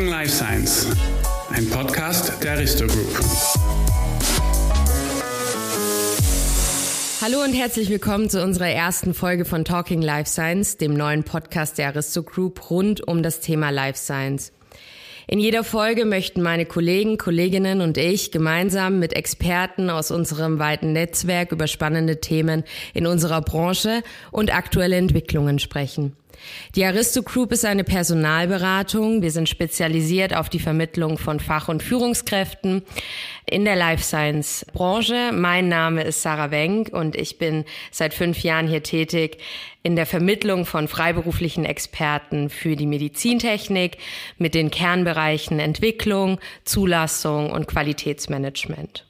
Talking Life Science, ein Podcast der Aristo Group. Hallo und herzlich willkommen zu unserer ersten Folge von Talking Life Science, dem neuen Podcast der Aristo Group rund um das Thema Life Science. In jeder Folge möchten meine Kollegen, Kolleginnen und ich gemeinsam mit Experten aus unserem weiten Netzwerk über spannende Themen in unserer Branche und aktuelle Entwicklungen sprechen. Die Aristo Group ist eine Personalberatung. Wir sind spezialisiert auf die Vermittlung von Fach- und Führungskräften in der Life Science Branche. Mein Name ist Sarah Wenk und ich bin seit fünf Jahren hier tätig in der Vermittlung von freiberuflichen Experten für die Medizintechnik mit den Kernbereichen Entwicklung, Zulassung und Qualitätsmanagement.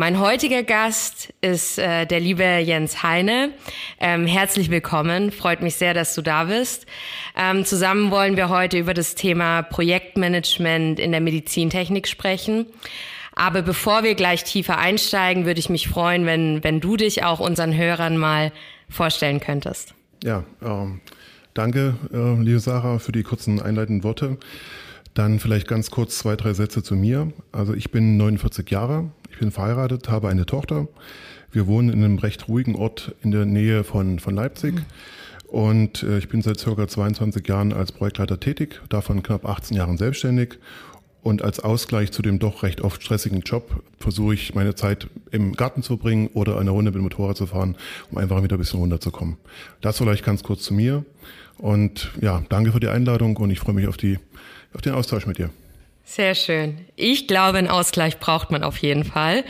Mein heutiger Gast ist äh, der liebe Jens Heine. Ähm, herzlich willkommen. Freut mich sehr, dass du da bist. Ähm, zusammen wollen wir heute über das Thema Projektmanagement in der Medizintechnik sprechen. Aber bevor wir gleich tiefer einsteigen, würde ich mich freuen, wenn, wenn du dich auch unseren Hörern mal vorstellen könntest. Ja, ähm, danke, äh, liebe Sarah, für die kurzen einleitenden Worte. Dann vielleicht ganz kurz zwei, drei Sätze zu mir. Also ich bin 49 Jahre, ich bin verheiratet, habe eine Tochter. Wir wohnen in einem recht ruhigen Ort in der Nähe von, von Leipzig. Mhm. Und äh, ich bin seit circa 22 Jahren als Projektleiter tätig, davon knapp 18 Jahren selbstständig. Und als Ausgleich zu dem doch recht oft stressigen Job versuche ich meine Zeit im Garten zu bringen oder eine Runde mit dem Motorrad zu fahren, um einfach wieder ein bisschen runterzukommen. Das vielleicht ganz kurz zu mir. Und ja, danke für die Einladung und ich freue mich auf, die, auf den Austausch mit dir. Sehr schön. Ich glaube, einen Ausgleich braucht man auf jeden Fall.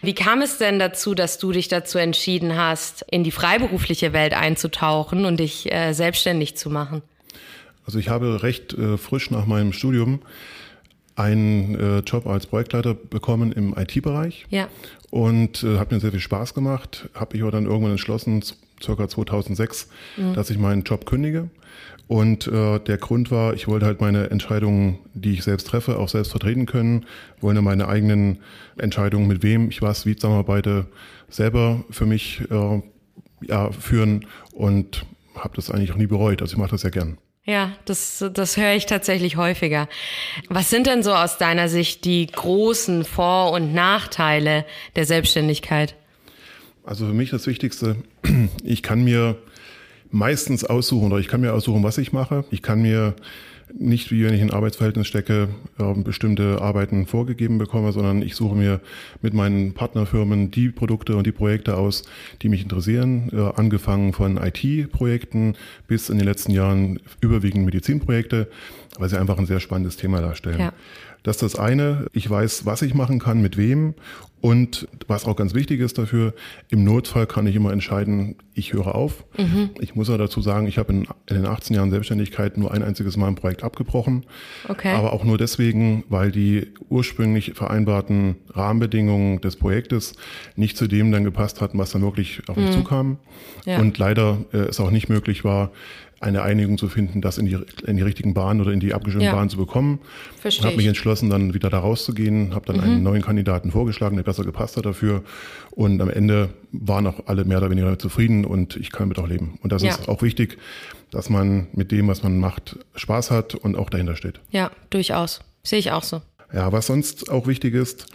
Wie kam es denn dazu, dass du dich dazu entschieden hast, in die freiberufliche Welt einzutauchen und dich äh, selbstständig zu machen? Also ich habe recht äh, frisch nach meinem Studium einen äh, Job als Projektleiter bekommen im IT-Bereich. Ja. Und äh, hat mir sehr viel Spaß gemacht. Habe ich aber dann irgendwann entschlossen, circa 2006, mhm. dass ich meinen Job kündige und äh, der Grund war, ich wollte halt meine Entscheidungen, die ich selbst treffe, auch selbst vertreten können, wollte meine eigenen Entscheidungen, mit wem ich was, wie zusammenarbeite, selber für mich äh, ja, führen und habe das eigentlich auch nie bereut. Also ich mache das sehr gern. Ja, das, das höre ich tatsächlich häufiger. Was sind denn so aus deiner Sicht die großen Vor- und Nachteile der Selbstständigkeit? Also für mich das Wichtigste, ich kann mir meistens aussuchen oder ich kann mir aussuchen, was ich mache. Ich kann mir nicht, wie wenn ich in Arbeitsverhältnis stecke, bestimmte Arbeiten vorgegeben bekomme, sondern ich suche mir mit meinen Partnerfirmen die Produkte und die Projekte aus, die mich interessieren, äh, angefangen von IT-Projekten bis in den letzten Jahren überwiegend Medizinprojekte, weil sie einfach ein sehr spannendes Thema darstellen. Ja. Das ist das eine. Ich weiß, was ich machen kann, mit wem. Und was auch ganz wichtig ist dafür, im Notfall kann ich immer entscheiden, ich höre auf. Mhm. Ich muss ja dazu sagen, ich habe in, in, den 18 Jahren Selbstständigkeit nur ein einziges Mal ein Projekt abgebrochen. Okay. Aber auch nur deswegen, weil die ursprünglich vereinbarten Rahmenbedingungen des Projektes nicht zu dem dann gepasst hatten, was dann wirklich auf mich mhm. zukam. Ja. Und leider äh, es auch nicht möglich war, eine Einigung zu finden, das in die, in die richtigen Bahnen oder in die abgestimmten ja. Bahnen zu bekommen. Verstehe. Habe mich entschlossen, dann wieder da rauszugehen, habe dann mhm. einen neuen Kandidaten vorgeschlagen, der besser gepasst hat dafür. Und am Ende waren auch alle mehr oder weniger zufrieden und ich kann damit auch leben. Und das ja. ist auch wichtig, dass man mit dem, was man macht, Spaß hat und auch dahinter steht. Ja, durchaus. Sehe ich auch so. Ja, was sonst auch wichtig ist,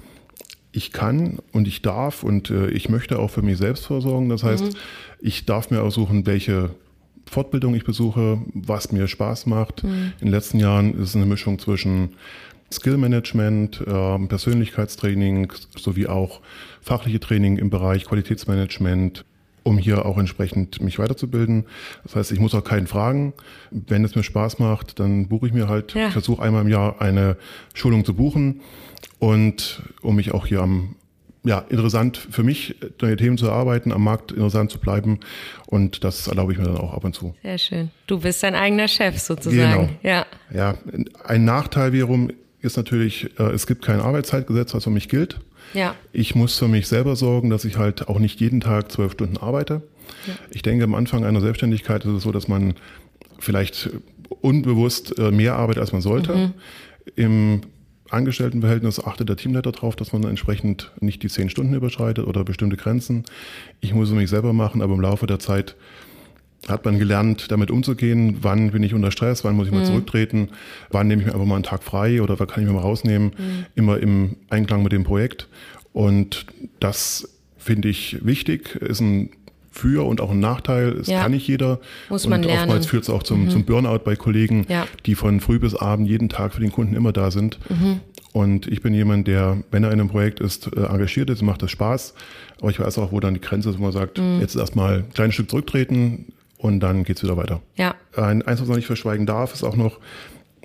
ich kann und ich darf und äh, ich möchte auch für mich selbst versorgen. Das heißt, mhm. ich darf mir aussuchen, welche Fortbildung ich besuche, was mir Spaß macht. Mhm. In den letzten Jahren ist es eine Mischung zwischen Skillmanagement, äh, Persönlichkeitstraining sowie auch fachliche Training im Bereich Qualitätsmanagement, um hier auch entsprechend mich weiterzubilden. Das heißt, ich muss auch keinen fragen. Wenn es mir Spaß macht, dann buche ich mir halt, ja. ich versuche einmal im Jahr eine Schulung zu buchen und um mich auch hier am ja, interessant für mich, neue Themen zu erarbeiten, am Markt interessant zu bleiben. Und das erlaube ich mir dann auch ab und zu. Sehr schön. Du bist dein eigener Chef sozusagen. Genau. Ja. Ja, ein Nachteil wiederum ist natürlich, äh, es gibt kein Arbeitszeitgesetz, was für mich gilt. Ja. Ich muss für mich selber sorgen, dass ich halt auch nicht jeden Tag zwölf Stunden arbeite. Ja. Ich denke, am Anfang einer Selbstständigkeit ist es so, dass man vielleicht unbewusst äh, mehr arbeitet, als man sollte. Mhm. Im Angestelltenverhältnis achtet der Teamleiter darauf, dass man entsprechend nicht die zehn Stunden überschreitet oder bestimmte Grenzen. Ich muss es mich selber machen, aber im Laufe der Zeit hat man gelernt, damit umzugehen. Wann bin ich unter Stress? Wann muss ich mal mhm. zurücktreten? Wann nehme ich mir einfach mal einen Tag frei oder was kann ich mir mal rausnehmen? Mhm. Immer im Einklang mit dem Projekt. Und das finde ich wichtig, ist ein für und auch ein Nachteil. Es ja. kann nicht jeder. Muss man und lernen. oftmals führt es auch zum, mhm. zum Burnout bei Kollegen, ja. die von früh bis abend jeden Tag für den Kunden immer da sind. Mhm. Und ich bin jemand, der, wenn er in einem Projekt ist, äh, engagiert ist, macht das Spaß. Aber ich weiß auch, wo dann die Grenze ist, wo man sagt, mhm. jetzt erstmal ein kleines Stück zurücktreten und dann geht's wieder weiter. Ja. Ein, eins, was man nicht verschweigen darf, ist auch noch,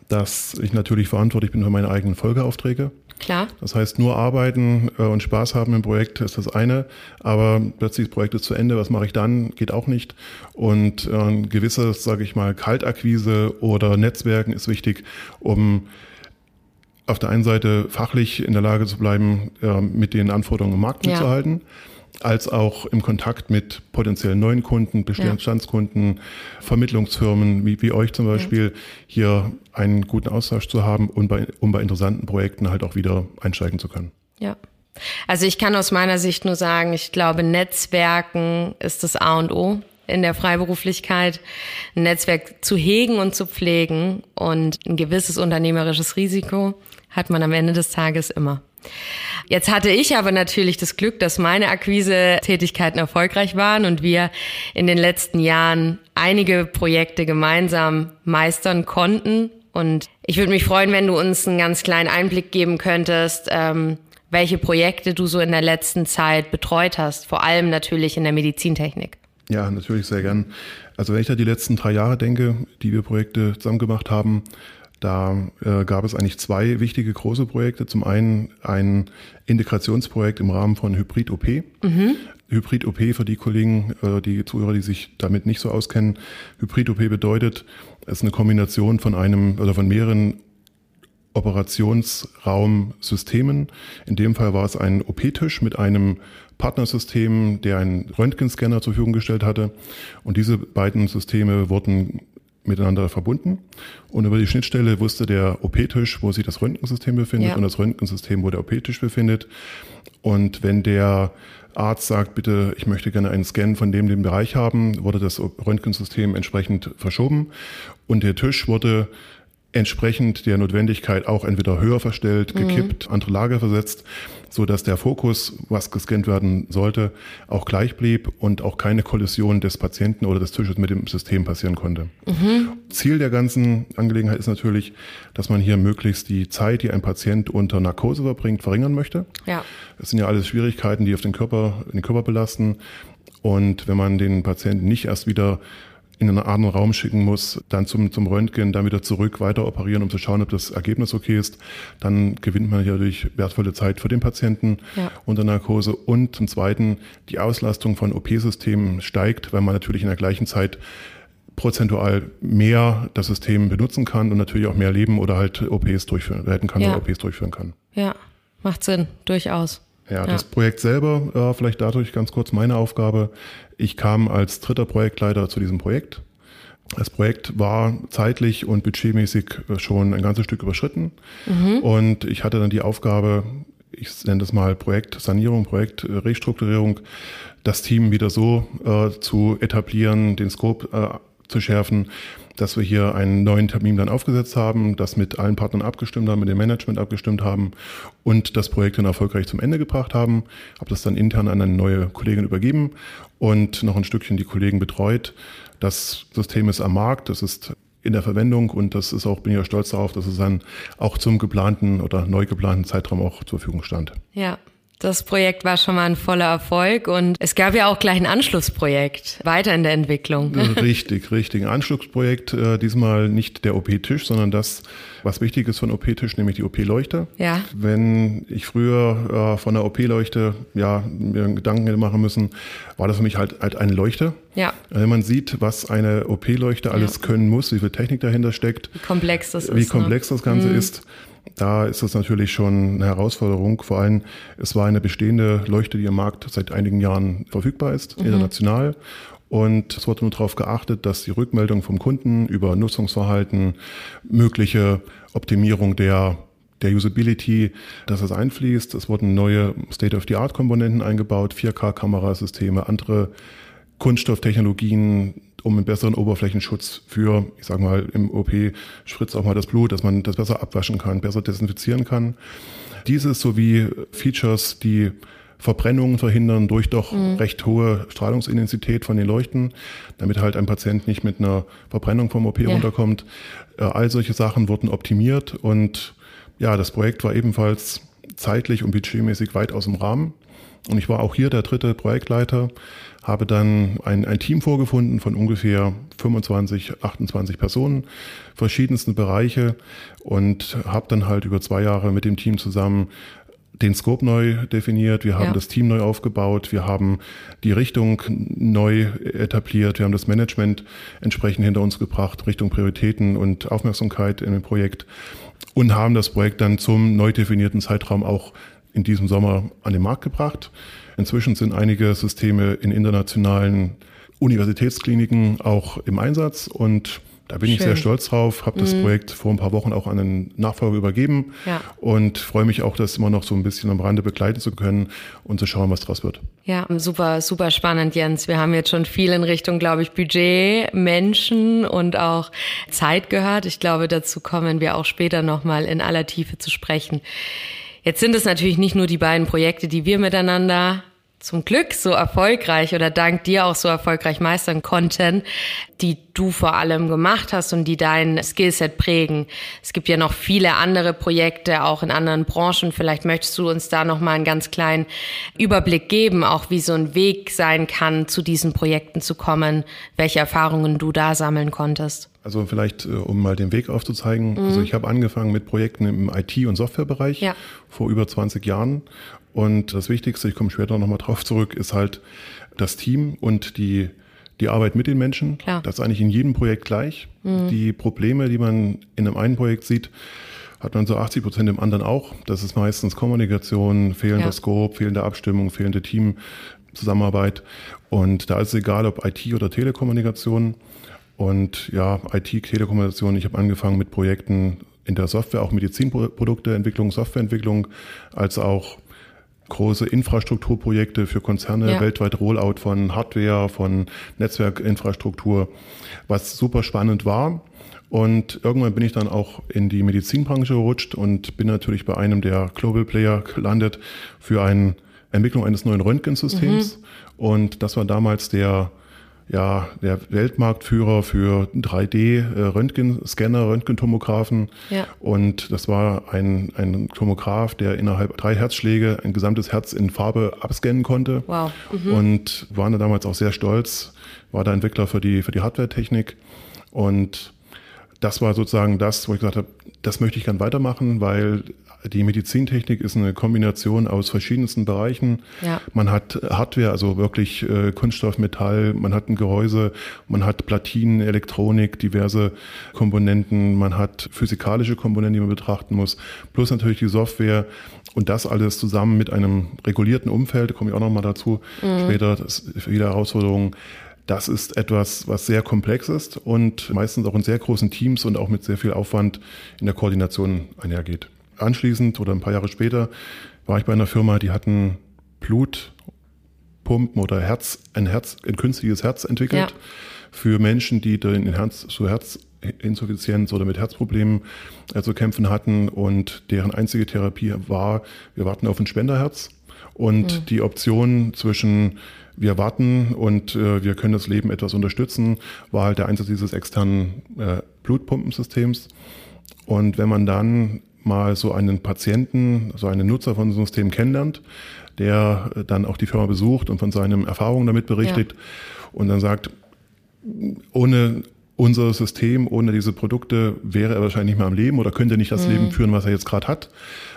dass ich natürlich verantwortlich bin für meine eigenen Folgeaufträge. Klar. Das heißt, nur arbeiten äh, und Spaß haben im Projekt ist das eine, aber plötzlich das Projekt ist zu Ende, was mache ich dann? Geht auch nicht. Und äh, ein gewisses, sage ich mal, Kaltakquise oder Netzwerken ist wichtig, um auf der einen Seite fachlich in der Lage zu bleiben, äh, mit den Anforderungen im Markt mitzuhalten. Ja als auch im Kontakt mit potenziellen neuen Kunden, Bestandskunden, ja. Vermittlungsfirmen wie, wie euch zum Beispiel, ja. hier einen guten Austausch zu haben und bei, um bei interessanten Projekten halt auch wieder einsteigen zu können. Ja. Also ich kann aus meiner Sicht nur sagen, ich glaube, Netzwerken ist das A und O in der Freiberuflichkeit, ein Netzwerk zu hegen und zu pflegen und ein gewisses unternehmerisches Risiko hat man am Ende des Tages immer. Jetzt hatte ich aber natürlich das Glück, dass meine Akquise-Tätigkeiten erfolgreich waren und wir in den letzten Jahren einige Projekte gemeinsam meistern konnten. Und ich würde mich freuen, wenn du uns einen ganz kleinen Einblick geben könntest, ähm, welche Projekte du so in der letzten Zeit betreut hast, vor allem natürlich in der Medizintechnik. Ja, natürlich sehr gern. Also wenn ich da die letzten drei Jahre denke, die wir Projekte zusammen gemacht haben, da äh, gab es eigentlich zwei wichtige große Projekte. Zum einen ein Integrationsprojekt im Rahmen von Hybrid OP. Mhm. Hybrid OP für die Kollegen, äh, die Zuhörer, die sich damit nicht so auskennen. Hybrid OP bedeutet, es ist eine Kombination von einem oder von mehreren Operationsraumsystemen. In dem Fall war es ein OP-Tisch mit einem Partnersystem, der einen Röntgenscanner zur Verfügung gestellt hatte. Und diese beiden Systeme wurden miteinander verbunden. Und über die Schnittstelle wusste der OP-Tisch, wo sich das Röntgensystem befindet ja. und das Röntgensystem, wo der OP-Tisch befindet. Und wenn der Arzt sagt, bitte, ich möchte gerne einen Scan von dem, dem Bereich haben, wurde das Röntgensystem entsprechend verschoben und der Tisch wurde entsprechend der Notwendigkeit auch entweder höher verstellt, mhm. gekippt, mhm. andere Lage versetzt, so dass der Fokus, was gescannt werden sollte, auch gleich blieb und auch keine Kollision des Patienten oder des Tisches mit dem System passieren konnte. Mhm. Ziel der ganzen Angelegenheit ist natürlich, dass man hier möglichst die Zeit, die ein Patient unter Narkose verbringt, verringern möchte. Ja. Das sind ja alles Schwierigkeiten, die auf den Körper, den Körper belasten. Und wenn man den Patienten nicht erst wieder in einen anderen Raum schicken muss, dann zum, zum Röntgen, dann wieder zurück, weiter operieren, um zu schauen, ob das Ergebnis okay ist, dann gewinnt man natürlich wertvolle Zeit für den Patienten ja. unter Narkose. Und zum Zweiten, die Auslastung von OP-Systemen steigt, weil man natürlich in der gleichen Zeit prozentual mehr das System benutzen kann und natürlich auch mehr Leben oder halt OPs durchführen, retten kann ja. oder OPs durchführen kann. Ja, macht Sinn, durchaus. Ja, ja, das Projekt selber, äh, vielleicht dadurch ganz kurz meine Aufgabe. Ich kam als dritter Projektleiter zu diesem Projekt. Das Projekt war zeitlich und budgetmäßig äh, schon ein ganzes Stück überschritten. Mhm. Und ich hatte dann die Aufgabe, ich nenne das mal Projekt Sanierung, Projekt äh, Restrukturierung, das Team wieder so äh, zu etablieren, den Scope äh, zu schärfen, dass wir hier einen neuen Termin dann aufgesetzt haben, das mit allen Partnern abgestimmt haben, mit dem Management abgestimmt haben und das Projekt dann erfolgreich zum Ende gebracht haben. Habe das dann intern an eine neue Kollegin übergeben und noch ein Stückchen die Kollegen betreut. Das System ist am Markt, das ist in der Verwendung und das ist auch, bin ich ja stolz darauf, dass es dann auch zum geplanten oder neu geplanten Zeitraum auch zur Verfügung stand. Ja, das Projekt war schon mal ein voller Erfolg und es gab ja auch gleich ein Anschlussprojekt weiter in der Entwicklung. Richtig, richtig. Ein Anschlussprojekt, äh, diesmal nicht der OP-Tisch, sondern das, was wichtig ist von OP-Tisch, nämlich die OP-Leuchte. Ja. Wenn ich früher äh, von der OP-Leuchte ja, mir Gedanken machen müssen, war das für mich halt, halt eine Leuchte. Ja. Wenn man sieht, was eine OP-Leuchte alles ja. können muss, wie viel Technik dahinter steckt, wie komplex das wie ist. Wie komplex ne? das Ganze mhm. ist da ist es natürlich schon eine Herausforderung. Vor allem, es war eine bestehende Leuchte, die im Markt seit einigen Jahren verfügbar ist, mhm. international. Und es wurde nur darauf geachtet, dass die Rückmeldung vom Kunden über Nutzungsverhalten, mögliche Optimierung der der Usability, dass es einfließt. Es wurden neue State-of-the-Art-Komponenten eingebaut, 4K-Kamerasysteme, andere Kunststofftechnologien, um einen besseren Oberflächenschutz für, ich sage mal, im OP spritzt auch mal das Blut, dass man das besser abwaschen kann, besser desinfizieren kann. Dieses sowie Features, die Verbrennungen verhindern durch doch mhm. recht hohe Strahlungsintensität von den Leuchten, damit halt ein Patient nicht mit einer Verbrennung vom OP ja. runterkommt. Äh, all solche Sachen wurden optimiert und ja, das Projekt war ebenfalls zeitlich und budgetmäßig weit aus dem Rahmen. Und ich war auch hier der dritte Projektleiter, habe dann ein, ein Team vorgefunden von ungefähr 25, 28 Personen, verschiedensten Bereiche und habe dann halt über zwei Jahre mit dem Team zusammen den Scope neu definiert, wir haben ja. das Team neu aufgebaut, wir haben die Richtung neu etabliert, wir haben das Management entsprechend hinter uns gebracht, Richtung Prioritäten und Aufmerksamkeit in dem Projekt und haben das Projekt dann zum neu definierten Zeitraum auch in diesem Sommer an den Markt gebracht. Inzwischen sind einige Systeme in internationalen Universitätskliniken auch im Einsatz und da bin Schön. ich sehr stolz drauf, habe das mhm. Projekt vor ein paar Wochen auch an den Nachfolger übergeben ja. und freue mich auch, das immer noch so ein bisschen am Rande begleiten zu können und zu schauen, was draus wird. Ja, super, super spannend, Jens. Wir haben jetzt schon viel in Richtung, glaube ich, Budget, Menschen und auch Zeit gehört. Ich glaube, dazu kommen wir auch später nochmal in aller Tiefe zu sprechen. Jetzt sind es natürlich nicht nur die beiden Projekte, die wir miteinander zum Glück so erfolgreich oder dank dir auch so erfolgreich meistern konnten, die du vor allem gemacht hast und die dein Skillset prägen. Es gibt ja noch viele andere Projekte, auch in anderen Branchen. Vielleicht möchtest du uns da noch mal einen ganz kleinen Überblick geben, auch wie so ein Weg sein kann, zu diesen Projekten zu kommen, welche Erfahrungen du da sammeln konntest. Also vielleicht, äh, um mal den Weg aufzuzeigen. Mhm. Also ich habe angefangen mit Projekten im IT- und Softwarebereich ja. vor über 20 Jahren und das Wichtigste, ich komme später nochmal drauf zurück, ist halt das Team und die, die Arbeit mit den Menschen. Klar. Das ist eigentlich in jedem Projekt gleich. Mhm. Die Probleme, die man in einem einen Projekt sieht, hat man so 80 Prozent im anderen auch. Das ist meistens Kommunikation, fehlender ja. Scope, fehlende Abstimmung, fehlende Teamzusammenarbeit. Und da ist es egal, ob IT oder Telekommunikation. Und ja, IT, Telekommunikation, ich habe angefangen mit Projekten in der Software, auch Medizinprodukteentwicklung, Softwareentwicklung, als auch große Infrastrukturprojekte für Konzerne, ja. weltweit Rollout von Hardware, von Netzwerkinfrastruktur, was super spannend war. Und irgendwann bin ich dann auch in die Medizinbranche gerutscht und bin natürlich bei einem der Global Player gelandet für eine Entwicklung eines neuen Röntgensystems. Mhm. Und das war damals der ja, der Weltmarktführer für 3D-Röntgenscanner, äh, Röntgentomographen. Ja. Und das war ein, ein Tomograph, der innerhalb drei Herzschläge ein gesamtes Herz in Farbe abscannen konnte. Wow. Mhm. Und waren da damals auch sehr stolz, war da Entwickler für die, für die Hardware-Technik. Und das war sozusagen das, wo ich gesagt habe, das möchte ich gern weitermachen, weil die Medizintechnik ist eine Kombination aus verschiedensten Bereichen. Ja. Man hat Hardware, also wirklich äh, Kunststoff, Metall, man hat ein Gehäuse, man hat Platinen, Elektronik, diverse Komponenten, man hat physikalische Komponenten, die man betrachten muss, plus natürlich die Software und das alles zusammen mit einem regulierten Umfeld, da komme ich auch nochmal dazu mhm. später, das viele Herausforderungen. Das ist etwas, was sehr komplex ist und meistens auch in sehr großen Teams und auch mit sehr viel Aufwand in der Koordination einhergeht anschließend oder ein paar Jahre später war ich bei einer Firma, die hatten Blutpumpen oder Herz, ein Herz, ein künstliches Herz entwickelt ja. für Menschen, die in Herz, zu Herzinsuffizienz oder mit Herzproblemen äh, zu kämpfen hatten und deren einzige Therapie war, wir warten auf ein Spenderherz und mhm. die Option zwischen wir warten und äh, wir können das Leben etwas unterstützen, war halt der Einsatz dieses externen äh, Blutpumpensystems. Und wenn man dann mal so einen Patienten, so einen Nutzer von so einem System kennenlernt, der dann auch die Firma besucht und von seinen Erfahrungen damit berichtet ja. und dann sagt, ohne unser System, ohne diese Produkte wäre er wahrscheinlich nicht mehr am Leben oder könnte nicht das mhm. Leben führen, was er jetzt gerade hat,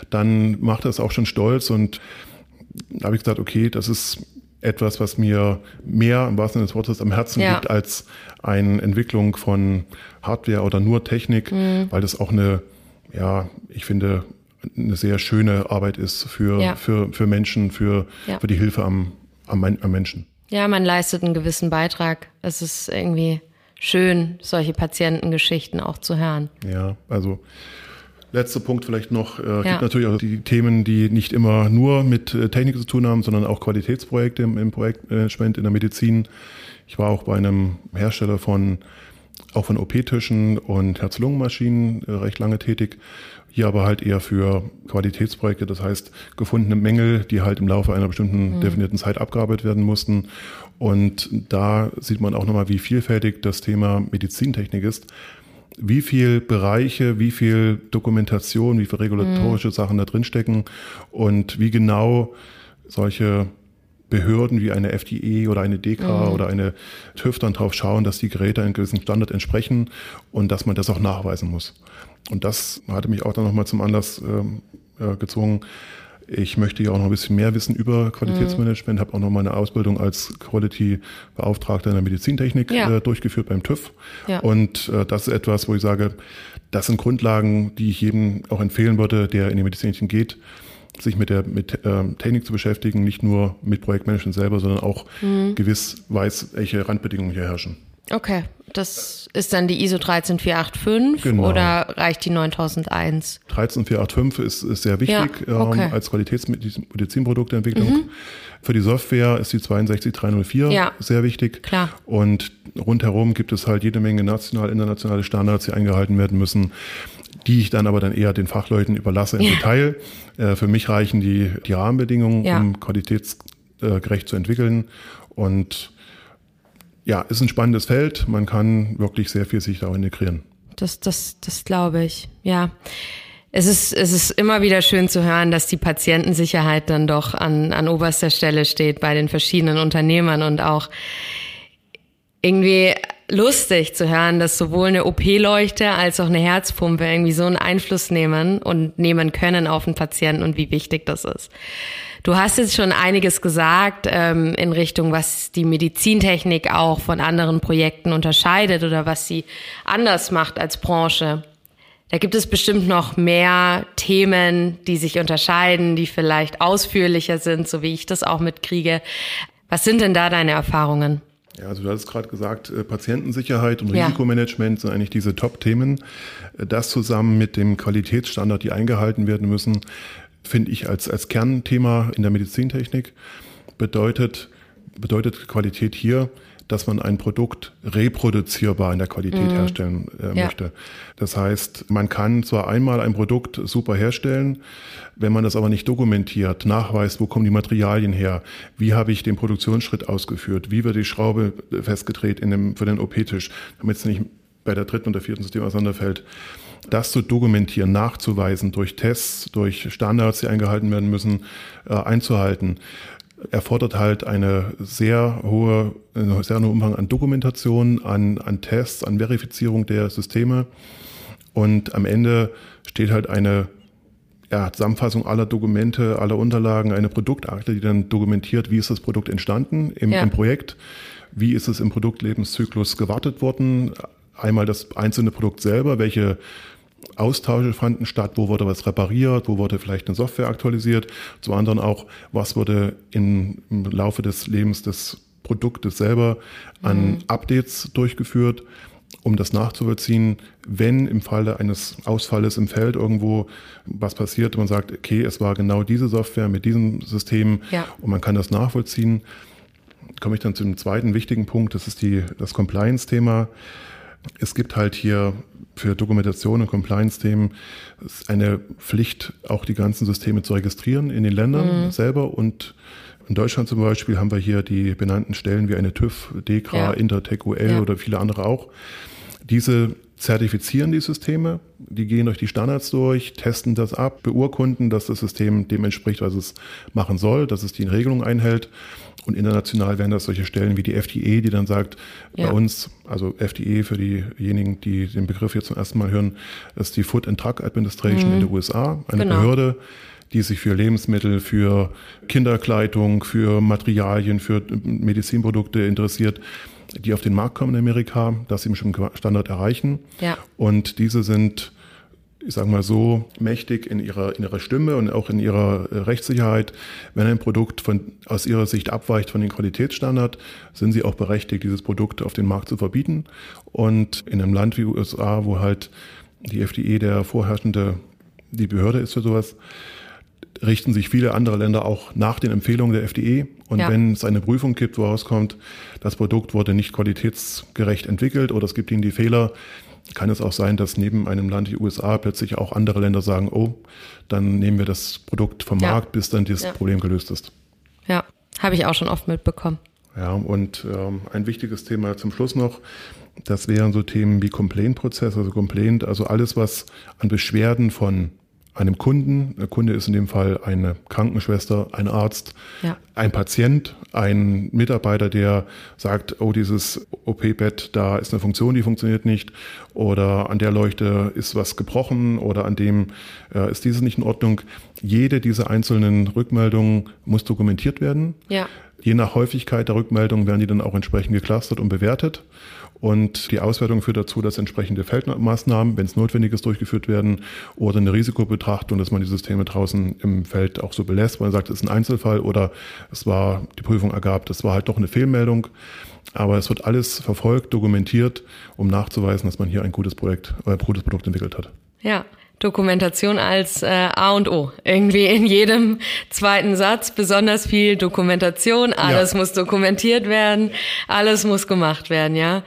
dann macht er es auch schon stolz und da habe ich gesagt, okay, das ist etwas, was mir mehr im wahrsten Sinne des Wortes am Herzen ja. liegt als eine Entwicklung von Hardware oder nur Technik, mhm. weil das auch eine ja, ich finde, eine sehr schöne Arbeit ist für, ja. für, für Menschen, für, ja. für die Hilfe am, am, am Menschen. Ja, man leistet einen gewissen Beitrag. Es ist irgendwie schön, solche Patientengeschichten auch zu hören. Ja, also letzter Punkt vielleicht noch. Äh, ja. gibt natürlich auch die Themen, die nicht immer nur mit äh, Technik zu tun haben, sondern auch Qualitätsprojekte im, im Projektmanagement, in der Medizin. Ich war auch bei einem Hersteller von auch von OP-Tischen und Herz-Lungen-Maschinen äh, recht lange tätig. Hier aber halt eher für Qualitätsprojekte, das heißt gefundene Mängel, die halt im Laufe einer bestimmten mhm. definierten Zeit abgearbeitet werden mussten. Und da sieht man auch nochmal, wie vielfältig das Thema Medizintechnik ist. Wie viel Bereiche, wie viel Dokumentation, wie viel regulatorische mhm. Sachen da drin stecken und wie genau solche Behörden wie eine FDE oder eine DK mhm. oder eine TÜV dann drauf schauen, dass die Geräte einem gewissen Standard entsprechen und dass man das auch nachweisen muss. Und das hatte mich auch dann nochmal zum Anlass ähm, äh, gezwungen. Ich möchte ja auch noch ein bisschen mehr wissen über Qualitätsmanagement, mhm. habe auch noch meine Ausbildung als Quality-Beauftragter in der Medizintechnik ja. äh, durchgeführt beim TÜV. Ja. Und äh, das ist etwas, wo ich sage, das sind Grundlagen, die ich jedem auch empfehlen würde, der in die Medizintechnik geht sich mit der mit, ähm, Technik zu beschäftigen, nicht nur mit Projektmanagement selber, sondern auch mhm. gewiss weiß, welche Randbedingungen hier herrschen. Okay, das ist dann die ISO 13485 genau. oder reicht die 9001? 13485 ist, ist sehr wichtig ja, okay. ähm, als Qualitätsmedizinprodukteentwicklung. Mhm. Für die Software ist die 62304 ja, sehr wichtig. Klar. Und rundherum gibt es halt jede Menge national, internationale Standards, die eingehalten werden müssen die ich dann aber dann eher den Fachleuten überlasse im ja. Detail. Äh, für mich reichen die, die Rahmenbedingungen, ja. um qualitätsgerecht zu entwickeln. Und ja, ist ein spannendes Feld. Man kann wirklich sehr viel sich da integrieren. Das, das, das glaube ich, ja. Es ist, es ist immer wieder schön zu hören, dass die Patientensicherheit dann doch an, an oberster Stelle steht bei den verschiedenen Unternehmern und auch irgendwie lustig zu hören, dass sowohl eine OP-Leuchte als auch eine Herzpumpe irgendwie so einen Einfluss nehmen und nehmen können auf den Patienten und wie wichtig das ist. Du hast jetzt schon einiges gesagt ähm, in Richtung, was die Medizintechnik auch von anderen Projekten unterscheidet oder was sie anders macht als Branche. Da gibt es bestimmt noch mehr Themen, die sich unterscheiden, die vielleicht ausführlicher sind, so wie ich das auch mitkriege. Was sind denn da deine Erfahrungen? Ja, also du hast gerade gesagt, äh, Patientensicherheit und Risikomanagement sind eigentlich diese Top-Themen. Äh, das zusammen mit dem Qualitätsstandard, die eingehalten werden müssen, finde ich als, als Kernthema in der Medizintechnik. Bedeutet, bedeutet Qualität hier, dass man ein Produkt reproduzierbar in der Qualität mhm. herstellen äh, ja. möchte. Das heißt, man kann zwar einmal ein Produkt super herstellen, wenn man das aber nicht dokumentiert, nachweist, wo kommen die Materialien her, wie habe ich den Produktionsschritt ausgeführt, wie wird die Schraube festgedreht in dem, für den OP-Tisch, damit es nicht bei der dritten und der vierten System auseinanderfällt. Das zu dokumentieren, nachzuweisen, durch Tests, durch Standards, die eingehalten werden müssen, äh, einzuhalten erfordert halt eine sehr hohe, einen sehr hohen Umfang an Dokumentation, an, an Tests, an Verifizierung der Systeme. Und am Ende steht halt eine ja, Zusammenfassung aller Dokumente, aller Unterlagen, eine Produktakte, die dann dokumentiert, wie ist das Produkt entstanden im, ja. im Projekt, wie ist es im Produktlebenszyklus gewartet worden, einmal das einzelne Produkt selber, welche Austausche fanden statt, wo wurde was repariert, wo wurde vielleicht eine Software aktualisiert, zum anderen auch, was wurde im, Laufe des Lebens des Produktes selber an mhm. Updates durchgeführt, um das nachzuvollziehen, wenn im Falle eines Ausfalles im Feld irgendwo was passiert und man sagt, okay, es war genau diese Software mit diesem System ja. und man kann das nachvollziehen, komme ich dann zu dem zweiten wichtigen Punkt, das ist die, das Compliance-Thema. Es gibt halt hier für Dokumentation und Compliance-Themen eine Pflicht, auch die ganzen Systeme zu registrieren in den Ländern mhm. selber. Und in Deutschland zum Beispiel haben wir hier die benannten Stellen wie eine TÜV, DEKRA, ja. Intertech UL ja. oder viele andere auch. Diese zertifizieren die Systeme, die gehen durch die Standards durch, testen das ab, beurkunden, dass das System dem entspricht, was es machen soll, dass es die Regelung einhält. Und international wären das solche Stellen wie die FDE, die dann sagt, ja. bei uns, also FDE für diejenigen, die den Begriff jetzt zum ersten Mal hören, das ist die Food and Drug Administration mhm. in den USA, eine genau. Behörde, die sich für Lebensmittel, für Kinderkleidung, für Materialien, für Medizinprodukte interessiert, die auf den Markt kommen in Amerika, dass sie einen bestimmten Standard erreichen. Ja. Und diese sind ich sage mal so, mächtig in ihrer, in ihrer Stimme und auch in ihrer äh, Rechtssicherheit. Wenn ein Produkt von, aus ihrer Sicht abweicht von den Qualitätsstandard, sind sie auch berechtigt, dieses Produkt auf den Markt zu verbieten. Und in einem Land wie USA, wo halt die FDE der vorherrschende, die Behörde ist für sowas, richten sich viele andere Länder auch nach den Empfehlungen der FDE. Und ja. wenn es eine Prüfung gibt, wo rauskommt, das Produkt wurde nicht qualitätsgerecht entwickelt oder es gibt ihnen die Fehler, kann es auch sein, dass neben einem Land die USA plötzlich auch andere Länder sagen, oh, dann nehmen wir das Produkt vom ja. Markt, bis dann dieses ja. Problem gelöst ist. Ja, habe ich auch schon oft mitbekommen. Ja, und ähm, ein wichtiges Thema zum Schluss noch, das wären so Themen wie Complaint-Prozess, also Complaint, also alles, was an Beschwerden von einem Kunden, der Kunde ist in dem Fall eine Krankenschwester, ein Arzt, ja. ein Patient, ein Mitarbeiter, der sagt, oh, dieses OP-Bett, da ist eine Funktion, die funktioniert nicht, oder an der Leuchte ist was gebrochen, oder an dem äh, ist dieses nicht in Ordnung. Jede dieser einzelnen Rückmeldungen muss dokumentiert werden. Ja. Je nach Häufigkeit der Rückmeldungen werden die dann auch entsprechend geclustert und bewertet. Und die Auswertung führt dazu, dass entsprechende Feldmaßnahmen, wenn es notwendig ist, durchgeführt werden oder eine Risikobetrachtung, dass man die Systeme draußen im Feld auch so belässt, weil man sagt, es ist ein Einzelfall oder es war, die Prüfung ergab, das war halt doch eine Fehlmeldung. Aber es wird alles verfolgt, dokumentiert, um nachzuweisen, dass man hier ein gutes Projekt, äh, ein gutes Produkt entwickelt hat. Ja, Dokumentation als äh, A und O. Irgendwie in jedem zweiten Satz besonders viel Dokumentation. Alles ja. muss dokumentiert werden, alles muss gemacht werden, ja.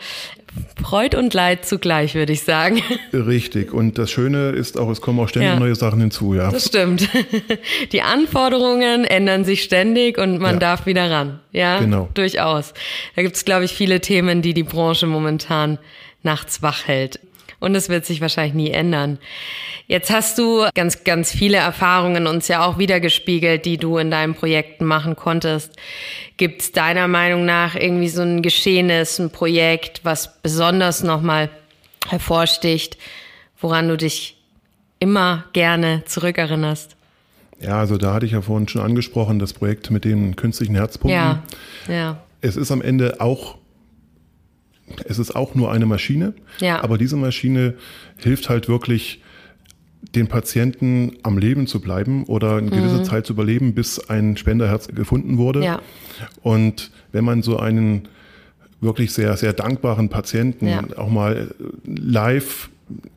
Freud und Leid zugleich, würde ich sagen. Richtig. Und das Schöne ist auch, es kommen auch ständig ja. neue Sachen hinzu, ja. Das stimmt. Die Anforderungen ändern sich ständig und man ja. darf wieder ran. Ja, genau. Durchaus. Da gibt es, glaube ich, viele Themen, die die Branche momentan nachts wach hält und es wird sich wahrscheinlich nie ändern. Jetzt hast du ganz, ganz viele Erfahrungen uns ja auch wiedergespiegelt, die du in deinen Projekten machen konntest. Gibt es deiner Meinung nach irgendwie so ein Geschehenes, ein Projekt, was besonders nochmal hervorsticht, woran du dich immer gerne zurückerinnerst? Ja, also da hatte ich ja vorhin schon angesprochen, das Projekt mit den künstlichen Herzpumpen. Ja, ja. Es ist am Ende auch es ist auch nur eine Maschine, ja. aber diese Maschine hilft halt wirklich den Patienten am Leben zu bleiben oder eine gewisse mhm. Zeit zu überleben, bis ein Spenderherz gefunden wurde. Ja. Und wenn man so einen wirklich sehr, sehr dankbaren Patienten ja. auch mal live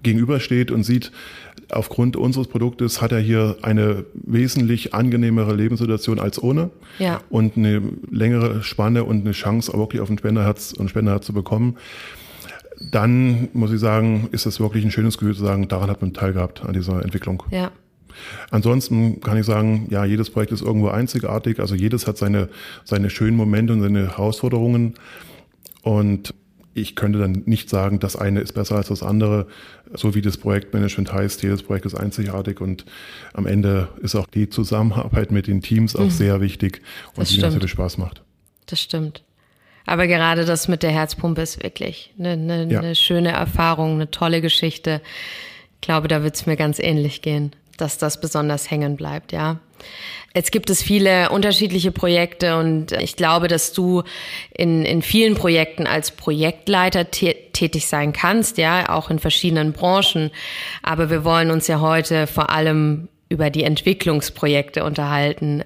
gegenübersteht und sieht, aufgrund unseres Produktes hat er hier eine wesentlich angenehmere Lebenssituation als ohne ja. und eine längere Spanne und eine Chance, auch wirklich auf ein Spenderherz und Spenderherz zu bekommen. Dann muss ich sagen, ist es wirklich ein schönes Gefühl zu sagen, daran hat man teilgehabt an dieser Entwicklung. Ja. Ansonsten kann ich sagen, ja, jedes Projekt ist irgendwo einzigartig, also jedes hat seine, seine schönen Momente und seine Herausforderungen. Und ich könnte dann nicht sagen, das eine ist besser als das andere, so wie das Projektmanagement heißt. Jedes Projekt ist einzigartig und am Ende ist auch die Zusammenarbeit mit den Teams auch mhm. sehr wichtig und das die natürlich Spaß macht. Das stimmt. Aber gerade das mit der Herzpumpe ist wirklich eine, eine, ja. eine schöne Erfahrung, eine tolle Geschichte. Ich glaube, da wird es mir ganz ähnlich gehen, dass das besonders hängen bleibt, ja. Jetzt gibt es viele unterschiedliche Projekte und ich glaube, dass du in, in vielen Projekten als Projektleiter tätig sein kannst, ja, auch in verschiedenen Branchen. Aber wir wollen uns ja heute vor allem über die Entwicklungsprojekte unterhalten.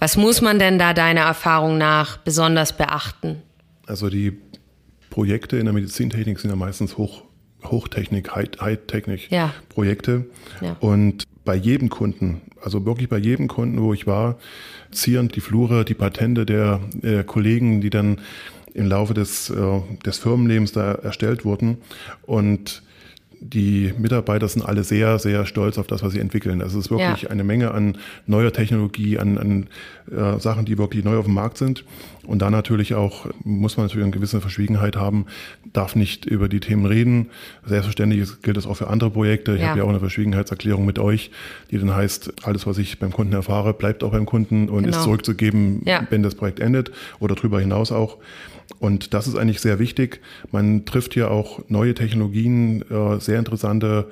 Was muss man denn da deiner Erfahrung nach besonders beachten? Also die Projekte in der Medizintechnik sind ja meistens hoch, Hochtechnik, High-Technik-Projekte. Ja. Ja. Und bei jedem Kunden also wirklich bei jedem Kunden, wo ich war, zieren die Flure, die Patente der äh, Kollegen, die dann im Laufe des, äh, des Firmenlebens da erstellt wurden. Und die Mitarbeiter sind alle sehr, sehr stolz auf das, was sie entwickeln. Also es ist wirklich ja. eine Menge an neuer Technologie, an, an äh, Sachen, die wirklich neu auf dem Markt sind. Und da natürlich auch, muss man natürlich eine gewisse Verschwiegenheit haben, darf nicht über die Themen reden. Selbstverständlich gilt das auch für andere Projekte. Ich ja. habe ja auch eine Verschwiegenheitserklärung mit euch, die dann heißt, alles, was ich beim Kunden erfahre, bleibt auch beim Kunden und genau. ist zurückzugeben, ja. wenn das Projekt endet oder darüber hinaus auch. Und das ist eigentlich sehr wichtig. Man trifft hier auch neue Technologien, äh, sehr interessante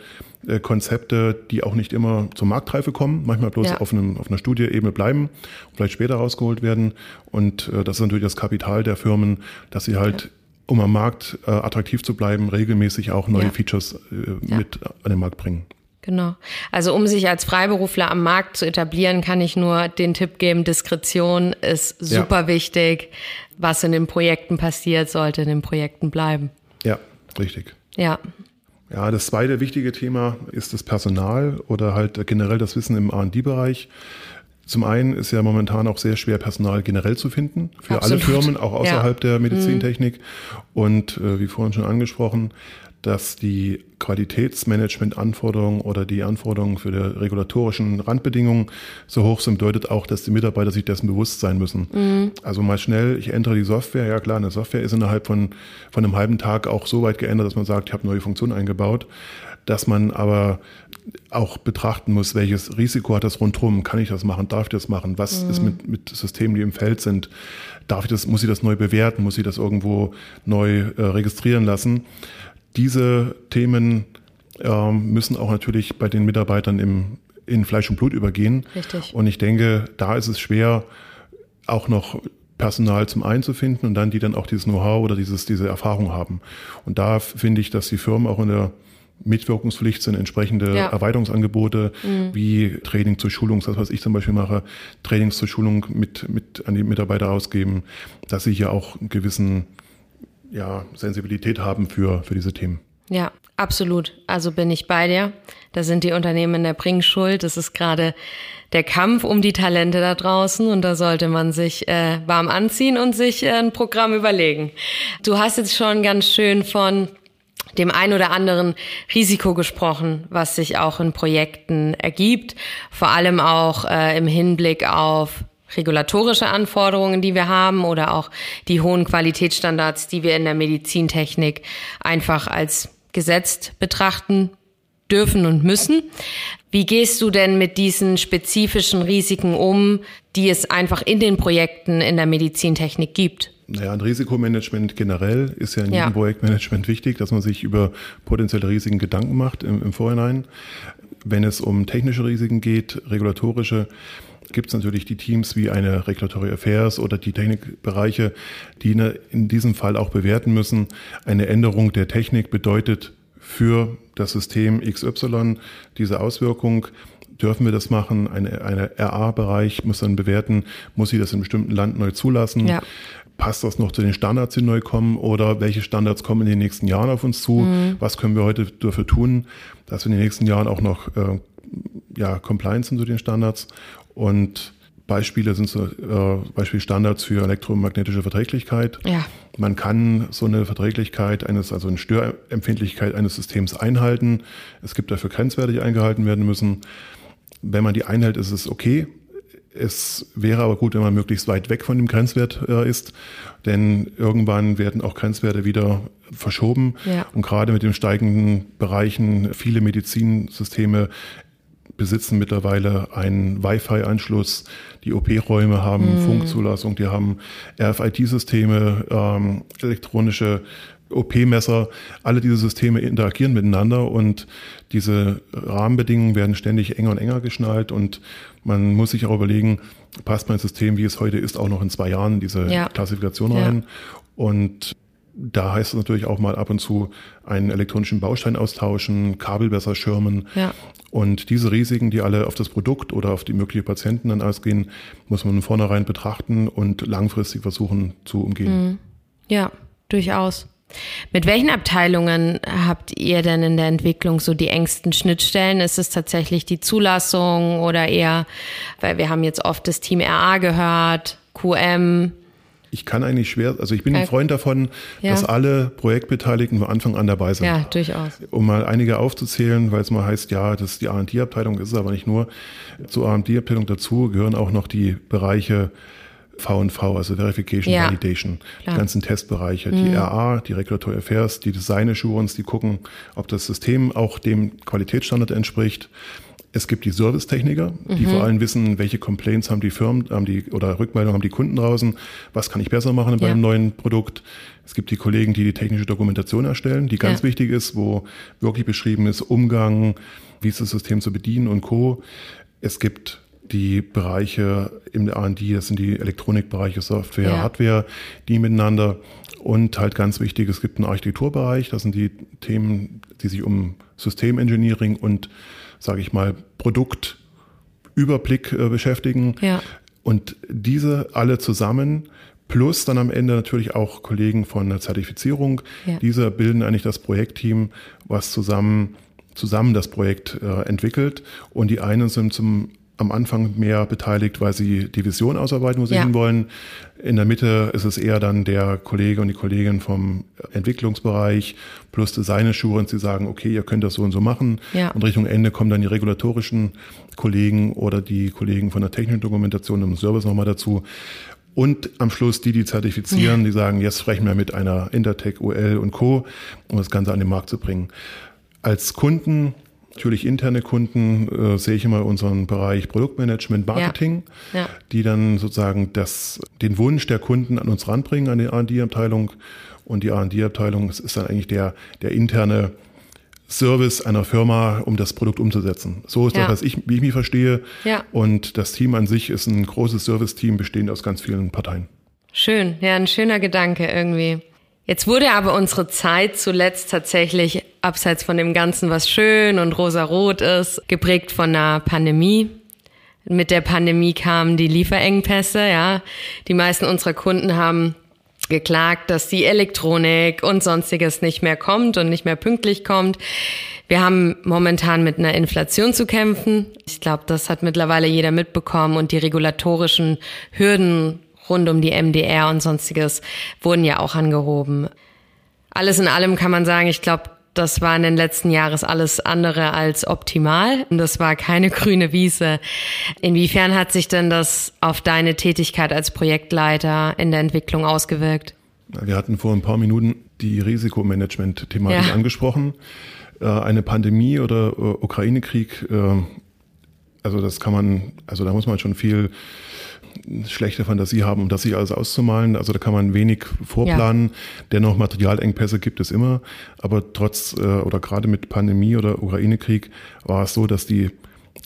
äh, Konzepte, die auch nicht immer zur Marktreife kommen, manchmal bloß ja. auf, einem, auf einer Studieebene bleiben und vielleicht später rausgeholt werden. Und äh, das ist natürlich das Kapital der Firmen, dass sie halt, ja. um am Markt attraktiv zu bleiben, regelmäßig auch neue ja. Features mit an den Markt bringen. Genau. Also um sich als Freiberufler am Markt zu etablieren, kann ich nur den Tipp geben, Diskretion ist super wichtig. Was in den Projekten passiert, sollte in den Projekten bleiben. Ja, richtig. Ja. Ja, das zweite wichtige Thema ist das Personal oder halt generell das Wissen im R&D-Bereich. Zum einen ist ja momentan auch sehr schwer, Personal generell zu finden für Absolut. alle Firmen, auch außerhalb ja. der Medizintechnik. Mhm. Und äh, wie vorhin schon angesprochen, dass die Qualitätsmanagement-Anforderungen oder die Anforderungen für die regulatorischen Randbedingungen so hoch sind, bedeutet auch, dass die Mitarbeiter sich dessen bewusst sein müssen. Mhm. Also mal schnell, ich ändere die Software, ja klar, eine Software ist innerhalb von, von einem halben Tag auch so weit geändert, dass man sagt, ich habe neue Funktionen eingebaut, dass man aber auch betrachten muss, welches Risiko hat das rundherum, kann ich das machen, darf ich das machen, was mhm. ist mit, mit Systemen, die im Feld sind, darf ich das, muss ich das neu bewerten, muss ich das irgendwo neu äh, registrieren lassen diese Themen äh, müssen auch natürlich bei den Mitarbeitern im, in Fleisch und Blut übergehen. Richtig. Und ich denke, da ist es schwer, auch noch Personal zum einen zu finden und dann die dann auch dieses Know-how oder dieses, diese Erfahrung haben. Und da finde ich, dass die Firmen auch in der Mitwirkungspflicht sind entsprechende ja. Erweiterungsangebote mhm. wie Training zur Schulung, das was ich zum Beispiel mache, Trainings zur Schulung mit, mit an die Mitarbeiter ausgeben, dass sie hier auch einen gewissen ja, Sensibilität haben für, für diese Themen. Ja, absolut. Also bin ich bei dir. Da sind die Unternehmen in der Bringschuld. Das ist gerade der Kampf um die Talente da draußen und da sollte man sich äh, warm anziehen und sich äh, ein Programm überlegen. Du hast jetzt schon ganz schön von dem ein oder anderen Risiko gesprochen, was sich auch in Projekten ergibt, vor allem auch äh, im Hinblick auf regulatorische Anforderungen, die wir haben oder auch die hohen Qualitätsstandards, die wir in der Medizintechnik einfach als gesetzt betrachten dürfen und müssen. Wie gehst du denn mit diesen spezifischen Risiken um, die es einfach in den Projekten in der Medizintechnik gibt? Naja, ein Risikomanagement generell ist ja in jedem ja. Projektmanagement wichtig, dass man sich über potenzielle Risiken Gedanken macht im, im Vorhinein. Wenn es um technische Risiken geht, regulatorische, gibt es natürlich die Teams wie eine Regulatory Affairs oder die Technikbereiche, die in diesem Fall auch bewerten müssen. Eine Änderung der Technik bedeutet für das System XY diese Auswirkung. Dürfen wir das machen? Eine RA-Bereich muss dann bewerten, muss sie das in einem bestimmten Land neu zulassen? Ja. Passt das noch zu den Standards, die neu kommen? Oder welche Standards kommen in den nächsten Jahren auf uns zu? Mhm. Was können wir heute dafür tun, dass wir in den nächsten Jahren auch noch äh, ja, compliant sind zu den Standards? Und Beispiele sind so äh, Beispiel Standards für elektromagnetische Verträglichkeit. Ja. Man kann so eine Verträglichkeit eines, also eine Störempfindlichkeit eines Systems einhalten. Es gibt dafür Grenzwerte, die eingehalten werden müssen. Wenn man die einhält, ist es okay. Es wäre aber gut, wenn man möglichst weit weg von dem Grenzwert äh, ist, denn irgendwann werden auch Grenzwerte wieder verschoben. Ja. Und gerade mit den steigenden Bereichen viele Medizinsysteme besitzen mittlerweile einen Wi-Fi-Anschluss, die OP-Räume haben mhm. Funkzulassung, die haben RFID-Systeme, ähm, elektronische OP-Messer, alle diese Systeme interagieren miteinander und diese Rahmenbedingungen werden ständig enger und enger geschnallt und man muss sich auch überlegen, passt mein System, wie es heute ist, auch noch in zwei Jahren in diese ja. Klassifikation rein. Ja. Und da heißt es natürlich auch mal ab und zu einen elektronischen Baustein austauschen, Kabel besser schirmen. Ja. Und diese Risiken, die alle auf das Produkt oder auf die möglichen Patienten dann ausgehen, muss man von vornherein betrachten und langfristig versuchen zu umgehen. Mhm. Ja, durchaus. Mit welchen Abteilungen habt ihr denn in der Entwicklung so die engsten Schnittstellen? Ist es tatsächlich die Zulassung oder eher, weil wir haben jetzt oft das Team RA gehört, QM, ich kann eigentlich schwer, also ich bin ein Freund davon, ja. dass alle Projektbeteiligten von Anfang an dabei sind. Ja, durchaus. Um mal einige aufzuzählen, weil es mal heißt, ja, das ist die R&D-Abteilung, ist es aber nicht nur. Zur R&D-Abteilung dazu gehören auch noch die Bereiche V&V, also Verification, ja, Validation, klar. die ganzen Testbereiche, mhm. die RA, die Regulatory Affairs, die Design Assurance, die gucken, ob das System auch dem Qualitätsstandard entspricht. Es gibt die Servicetechniker, die mhm. vor allem wissen, welche Complaints haben die Firmen, haben die oder Rückmeldungen haben die Kunden draußen, was kann ich besser machen bei ja. neuen Produkt. Es gibt die Kollegen, die die technische Dokumentation erstellen, die ganz ja. wichtig ist, wo wirklich beschrieben ist Umgang, wie ist das System zu bedienen und co. Es gibt die Bereiche im R&D, das sind die Elektronikbereiche, Software, ja. Hardware, die miteinander und halt ganz wichtig, es gibt einen Architekturbereich, das sind die Themen, die sich um Systemengineering und sage ich mal, Produktüberblick äh, beschäftigen. Ja. Und diese alle zusammen Plus dann am Ende natürlich auch Kollegen von der Zertifizierung. Ja. Diese bilden eigentlich das Projektteam, was zusammen zusammen das Projekt äh, entwickelt. Und die einen sind zum am Anfang mehr beteiligt, weil sie die Vision ausarbeiten, wo sie Ja. hinwollen. In der Mitte ist es eher dann der Kollege und die Kollegin vom Entwicklungsbereich plus Design Assurance, die sagen, okay, ihr könnt das so und so machen. Ja. Und Richtung Ende kommen dann die regulatorischen Kollegen oder die Kollegen von der technischen Dokumentation und Service nochmal dazu. Und am Schluss die, die zertifizieren, die sagen, jetzt sprechen wir mit einer Intertech, UL und Co., um das Ganze an den Markt zu bringen. Als Kunden, natürlich interne Kunden, äh, sehe ich immer unseren Bereich Produktmanagement, Marketing, Ja. die dann sozusagen das, den Wunsch der Kunden an uns ranbringen, an die R&D-Abteilung. Und die R&D-Abteilung ist dann eigentlich der, der interne Service einer Firma, um das Produkt umzusetzen. So ist Ja. das, was ich, wie ich mich verstehe. Ja. Und das Team an sich ist ein großes Service-Team, bestehend aus ganz vielen Parteien. Schön, ja, ein schöner Gedanke irgendwie. Jetzt wurde aber unsere Zeit zuletzt tatsächlich, abseits von dem Ganzen, was schön und rosarot ist, geprägt von einer Pandemie. Mit der Pandemie kamen die Lieferengpässe, ja. Die meisten unserer Kunden haben geklagt, dass die Elektronik und sonstiges nicht mehr kommt und nicht mehr pünktlich kommt. Wir haben momentan mit einer Inflation zu kämpfen. Ich glaube, das hat mittlerweile jeder mitbekommen und die regulatorischen Hürden rund um die MDR und sonstiges wurden ja auch angehoben. Alles in allem kann man sagen, ich glaube, das war in den letzten Jahren alles andere als optimal. Und Das war keine grüne Wiese. Inwiefern hat sich denn das auf deine Tätigkeit als Projektleiter in der Entwicklung ausgewirkt? Wir hatten vor ein paar Minuten die Risikomanagement-Thematik Ja. angesprochen. Äh, Eine Pandemie oder äh, Ukraine-Krieg, äh, also das kann man, also da muss man schon viel schlechte Fantasie haben, um das sich alles auszumalen. Also da kann man wenig vorplanen. Dennoch Materialengpässe gibt es immer. Aber trotz äh, oder gerade mit Pandemie oder Ukraine-Krieg war es so, dass die,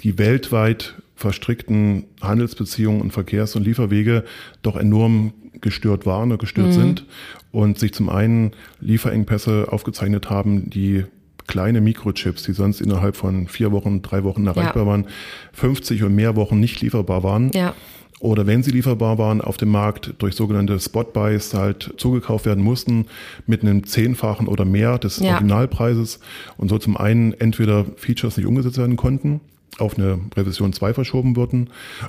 die weltweit verstrickten Handelsbeziehungen und Verkehrs- und Lieferwege doch enorm gestört waren oder gestört sind und sich zum einen Lieferengpässe aufgezeichnet haben, die kleine Mikrochips, die sonst innerhalb von vier Wochen, drei Wochen erreichbar Ja. waren, 50 und mehr Wochen nicht lieferbar waren. Ja. Oder wenn sie lieferbar waren, auf dem Markt durch sogenannte Spot-Buys halt zugekauft werden mussten mit einem Zehnfachen oder mehr des Ja. Originalpreises und so zum einen entweder Features nicht umgesetzt werden konnten, auf eine Revision 2 verschoben wurden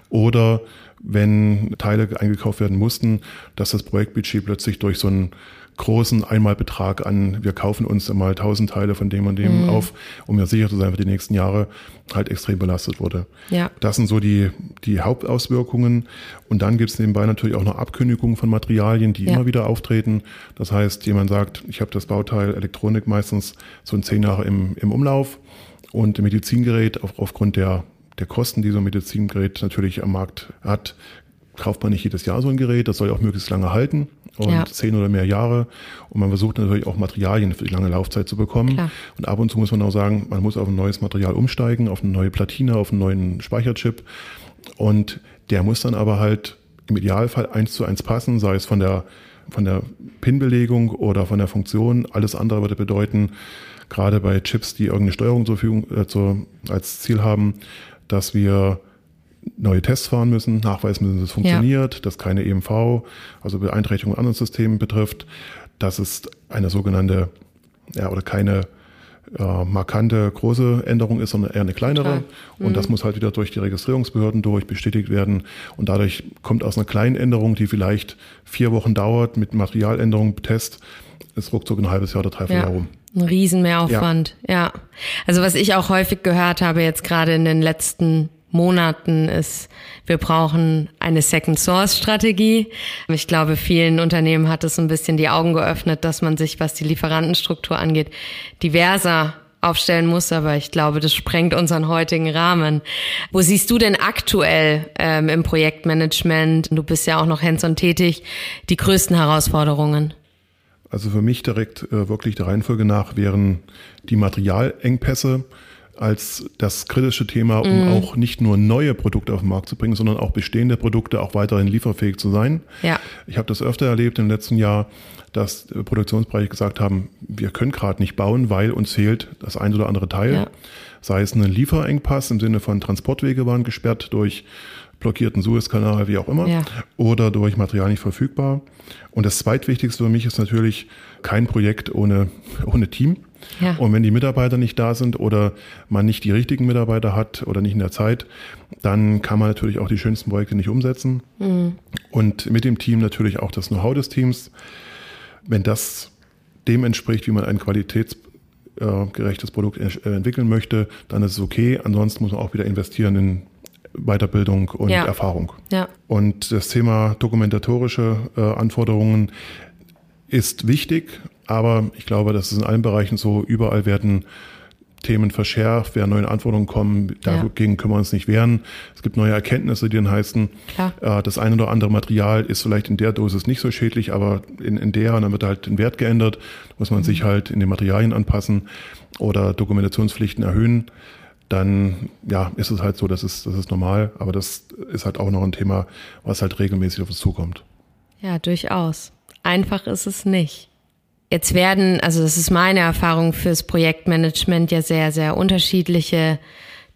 oder wenn Teile eingekauft werden mussten, dass das Projektbudget plötzlich durch so einen großen Einmalbetrag an, wir kaufen uns mal 1000 Teile von dem und dem auf, um ja sicher zu sein für die nächsten Jahre, halt extrem belastet wurde. Ja. Das sind so die, die Hauptauswirkungen. Und dann gibt es nebenbei natürlich auch noch Abkündigungen von Materialien, die Ja. immer wieder auftreten. Das heißt, jemand sagt, ich habe das Bauteil Elektronik meistens so in zehn Jahre im, im Umlauf und ein Medizingerät auf, aufgrund der, der Kosten, die so ein Medizingerät natürlich am Markt hat, kauft man nicht jedes Jahr so ein Gerät. Das soll ja auch möglichst lange halten und Ja. zehn oder mehr Jahre. Und man versucht natürlich auch Materialien für die lange Laufzeit zu bekommen. Klar. Und ab und zu muss man auch sagen, man muss auf ein neues Material umsteigen, auf eine neue Platine, auf einen neuen Speicherchip. Und der muss dann aber halt im Idealfall eins zu eins passen, sei es von der, von der Pin-Belegung oder von der Funktion. Alles andere würde bedeuten, gerade bei Chips, die irgendeine Steuerung zur Verfügung, äh, zur, als Ziel haben, dass wir neue Tests fahren müssen, nachweisen müssen, dass es funktioniert, dass keine EMV, also Beeinträchtigung anderen Systemen betrifft, dass es eine sogenannte, ja, oder keine äh, markante große Änderung ist, sondern eher eine kleinere. Total. Und das muss halt wieder durch die Registrierungsbehörden durch bestätigt werden. Und dadurch kommt aus einer kleinen Änderung, die vielleicht vier Wochen dauert, mit Materialänderung, Test, ist ruckzuck ein halbes Jahr oder dreiviertel Jahr Ja. rum. Ein Riesenmehraufwand, ja. Also was ich auch häufig gehört habe jetzt gerade in den letzten Monaten ist, wir brauchen eine Second Source Strategie. Ich glaube, vielen Unternehmen hat es ein bisschen die Augen geöffnet, dass man sich, was die Lieferantenstruktur angeht, diverser aufstellen muss, aber ich glaube, das sprengt unseren heutigen Rahmen. Wo siehst du denn aktuell ähm, im Projektmanagement, du bist ja auch noch hands-on tätig, die größten Herausforderungen? Also für mich direkt äh, wirklich der Reihenfolge nach wären die Materialengpässe als das kritische Thema, um auch nicht nur neue Produkte auf den Markt zu bringen, sondern auch bestehende Produkte auch weiterhin lieferfähig zu sein. Ja. Ich habe das öfter erlebt im letzten Jahr, dass äh, Produktionsbereiche gesagt haben, wir können gerade nicht bauen, weil uns fehlt das ein oder andere Teil. Ja. Sei es ein Lieferengpass im Sinne von Transportwege waren gesperrt durch blockierten Suezkanal, wie auch immer, Ja. oder durch Material nicht verfügbar. Und das zweitwichtigste für mich ist natürlich kein Projekt ohne, ohne Team. Ja. Und wenn die Mitarbeiter nicht da sind oder man nicht die richtigen Mitarbeiter hat oder nicht in der Zeit, dann kann man natürlich auch die schönsten Projekte nicht umsetzen. Und mit dem Team natürlich auch das Know-how des Teams. Wenn das dem entspricht, wie man ein qualitätsgerechtes Produkt äh, entwickeln möchte, dann ist es okay. Ansonsten muss man auch wieder investieren in Weiterbildung und Ja. Erfahrung. Ja. Und das Thema dokumentatorische äh, Anforderungen ist wichtig, aber ich glaube, das ist in allen Bereichen so. Überall werden Themen verschärft, werden neue Anforderungen kommen. Dagegen können wir uns nicht wehren. Es gibt neue Erkenntnisse, die dann heißen, Klar. äh, das eine oder andere Material ist vielleicht in der Dosis nicht so schädlich, aber in, in der, und dann wird halt den Wert geändert, muss man sich halt in den Materialien anpassen oder Dokumentationspflichten erhöhen. Dann ja, ist es halt so, das ist, das ist normal, aber das ist halt auch noch ein Thema, was halt regelmäßig auf uns zukommt. Ja, durchaus. Einfach ist es nicht. Jetzt werden, also das ist meine Erfahrung fürs Projektmanagement, ja sehr, sehr unterschiedliche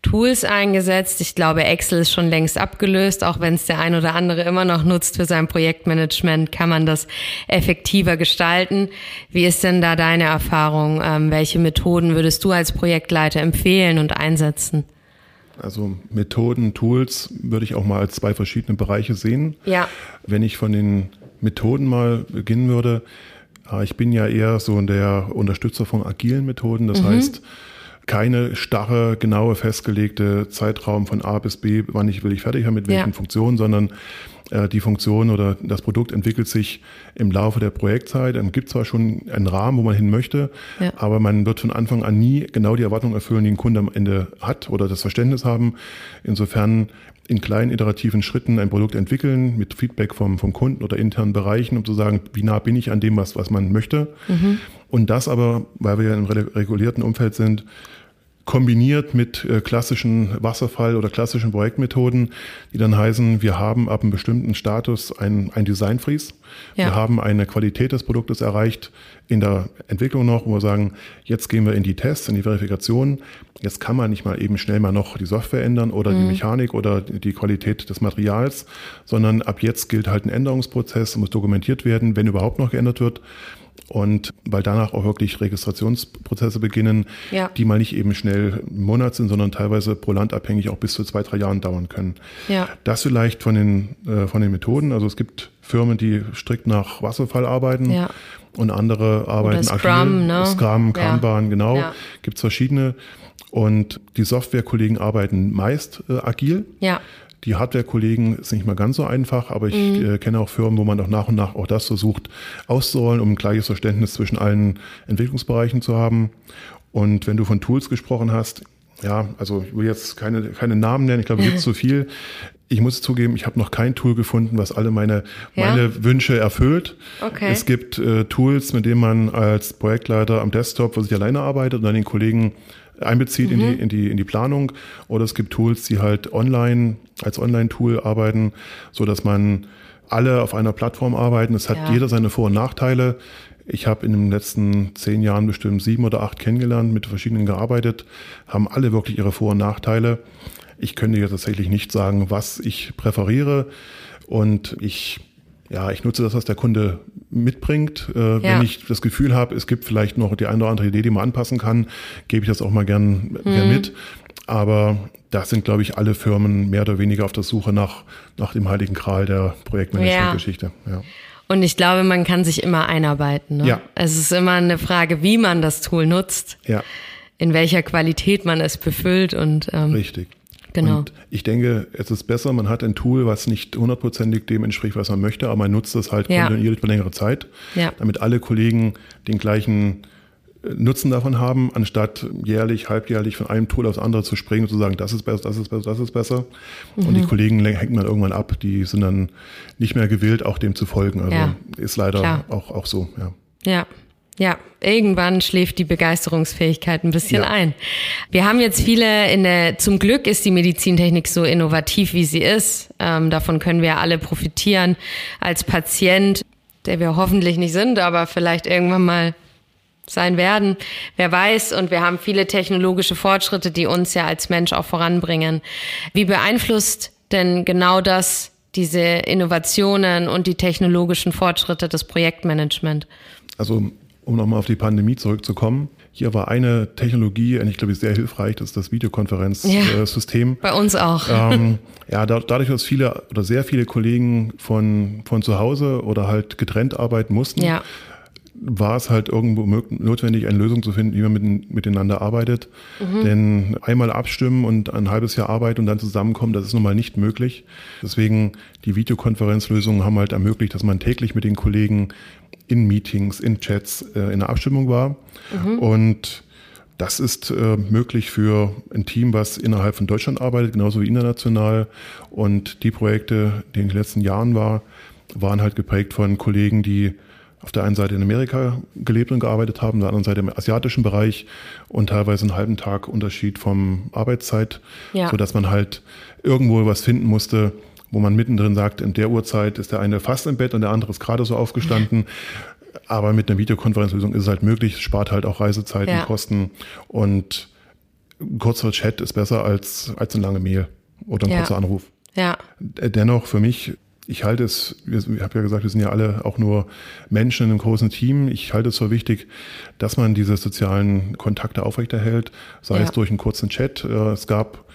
Tools eingesetzt. Ich glaube, Excel ist schon längst abgelöst, auch wenn es der ein oder andere immer noch nutzt für sein Projektmanagement, kann man das effektiver gestalten. Wie ist denn da deine Erfahrung? Ähm, welche Methoden würdest du als Projektleiter empfehlen und einsetzen? Also Methoden, Tools würde ich auch mal als zwei verschiedene Bereiche sehen. Ja. Wenn ich von den Methoden mal beginnen würde, ich bin ja eher so der Unterstützer von agilen Methoden. Das heißt, keine starre, genaue, festgelegte Zeitraum von A bis B, wann ich will ich fertig haben, mit welchen Ja. Funktionen, sondern äh, die Funktion oder das Produkt entwickelt sich im Laufe der Projektzeit. Es gibt zwar schon einen Rahmen, wo man hin möchte, Ja. aber man wird von Anfang an nie genau die Erwartungen erfüllen, die ein Kunde am Ende hat oder das Verständnis haben. Insofern in kleinen iterativen Schritten ein Produkt entwickeln mit Feedback vom, vom Kunden oder internen Bereichen, um zu sagen, wie nah bin ich an dem, was, was man möchte. Und das aber, weil wir ja im re- regulierten Umfeld sind, kombiniert mit äh, klassischen Wasserfall- oder klassischen Projektmethoden, die dann heißen, wir haben ab einem bestimmten Status ein, ein Design Freeze. Ja. Wir haben eine Qualität des Produktes erreicht in der Entwicklung noch, wo wir sagen, jetzt gehen wir in die Tests, in die Verifikation. Jetzt kann man nicht mal eben schnell mal noch die Software ändern oder die Mechanik oder die Qualität des Materials, sondern ab jetzt gilt halt ein Änderungsprozess, muss dokumentiert werden, wenn überhaupt noch geändert wird. Und weil danach auch wirklich Registrationsprozesse beginnen, Ja. die mal nicht eben schnell einen Monat sind, sondern teilweise pro Land abhängig auch bis zu zwei, drei Jahren dauern können. Ja. Das vielleicht von den, äh, von den Methoden. Also es gibt Firmen, die strikt nach Wasserfall arbeiten Ja. und andere arbeiten Scrum, agil. ne? Scrum. Kanban, genau. Gibt es verschiedene. Und die Softwarekollegen arbeiten meist äh, agil. Ja. Die Hardware-Kollegen ist nicht mal ganz so einfach, aber ich Mhm. äh, kenne auch Firmen, wo man auch nach und nach auch das versucht auszurollen, um ein gleiches Verständnis zwischen allen Entwicklungsbereichen zu haben. Und wenn du von Tools gesprochen hast, ja, also ich will jetzt keine, keine Namen nennen, ich glaube, es gibt zu viel. Ich muss zugeben, ich habe noch kein Tool gefunden, was alle meine, Ja? meine Wünsche erfüllt. Okay. Es gibt äh, Tools, mit denen man als Projektleiter am Desktop für sich alleine arbeitet und dann den Kollegen einbezieht in, die, in, die, in die Planung. Oder es gibt Tools, die halt online, als Online-Tool arbeiten, so dass man alle auf einer Plattform arbeiten. Es hat Ja. jeder seine Vor- und Nachteile. Ich habe in den letzten zehn Jahren bestimmt sieben oder acht kennengelernt, mit verschiedenen gearbeitet, haben alle wirklich ihre Vor- und Nachteile. Ich könnte jetzt tatsächlich nicht sagen, was ich präferiere. Und ich, ja, ich nutze das, was der Kunde mitbringt. Äh, Ja. Wenn ich das Gefühl habe, es gibt vielleicht noch die eine oder andere Idee, die man anpassen kann, gebe ich das auch mal gern, gern mit. Aber da sind, glaube ich, alle Firmen mehr oder weniger auf der Suche nach, nach dem heiligen Gral der Projektmanagement-Geschichte. Ja. Und ich glaube, man kann sich immer einarbeiten. Ne? Ja. Es ist immer eine Frage, wie man das Tool nutzt, ja, in welcher Qualität man es befüllt und ähm, richtig. Genau. Und ich denke, es ist besser, man hat ein Tool, was nicht hundertprozentig dem entspricht, was man möchte, aber man nutzt es halt Ja. kontinuierlich über längere Zeit, Ja. damit alle Kollegen den gleichen äh, Nutzen davon haben, anstatt jährlich, halbjährlich von einem Tool aufs andere zu springen und zu sagen, das ist besser, das ist besser, das ist besser. Und Mhm. die Kollegen le- hängen dann irgendwann ab, die sind dann nicht mehr gewillt, auch dem zu folgen. Also Ja. ist leider Klar. auch, auch so, ja. Ja. Ja, irgendwann schläft die Begeisterungsfähigkeit ein bisschen Ja. ein. Wir haben jetzt viele in der, zum Glück ist die Medizintechnik so innovativ, wie sie ist. Ähm, davon können wir alle profitieren. Als Patient, der wir hoffentlich nicht sind, aber vielleicht irgendwann mal sein werden. Wer weiß, und wir haben viele technologische Fortschritte, die uns ja als Mensch auch voranbringen. Wie beeinflusst denn genau das, diese Innovationen und die technologischen Fortschritte des Projektmanagement? Also, um nochmal auf die Pandemie zurückzukommen. Hier war eine Technologie, ich glaube, sehr hilfreich, das ist das Videokonferenzsystem. Ja, bei uns auch. Ähm, ja, da, dadurch, dass viele oder sehr viele Kollegen von, von zu Hause oder halt getrennt arbeiten mussten, ja. War es halt irgendwo notwendig, eine Lösung zu finden, wie man mit, miteinander arbeitet. Mhm. Denn einmal abstimmen und ein halbes Jahr arbeiten und dann zusammenkommen, das ist nun mal nicht möglich. Deswegen die Videokonferenzlösungen haben halt ermöglicht, dass man täglich mit den Kollegen in Meetings, in Chats äh, in der Abstimmung war. Mhm. Und das ist äh, möglich für ein Team, was innerhalb von Deutschland arbeitet, genauso wie international. Und die Projekte, die in den letzten Jahren war, waren halt geprägt von Kollegen, die auf der einen Seite in Amerika gelebt und gearbeitet haben, auf der anderen Seite im asiatischen Bereich und teilweise einen halben Tag Unterschied vom Arbeitszeit, ja. sodass man halt irgendwo was finden musste, wo man mittendrin sagt, in der Uhrzeit ist der eine fast im Bett und der andere ist gerade so aufgestanden. Aber mit einer Videokonferenzlösung ist es halt möglich, es spart halt auch Reisezeiten, ja. Kosten und ein kurzer Chat ist besser als, als eine lange Mail oder ein ja. kurzer Anruf. Ja. Dennoch für mich, ich halte es, ich habe ja gesagt, wir sind ja alle auch nur Menschen in einem großen Team. Ich halte es für wichtig, dass man diese sozialen Kontakte aufrechterhält, sei ja. es durch einen kurzen Chat. Äh, es gab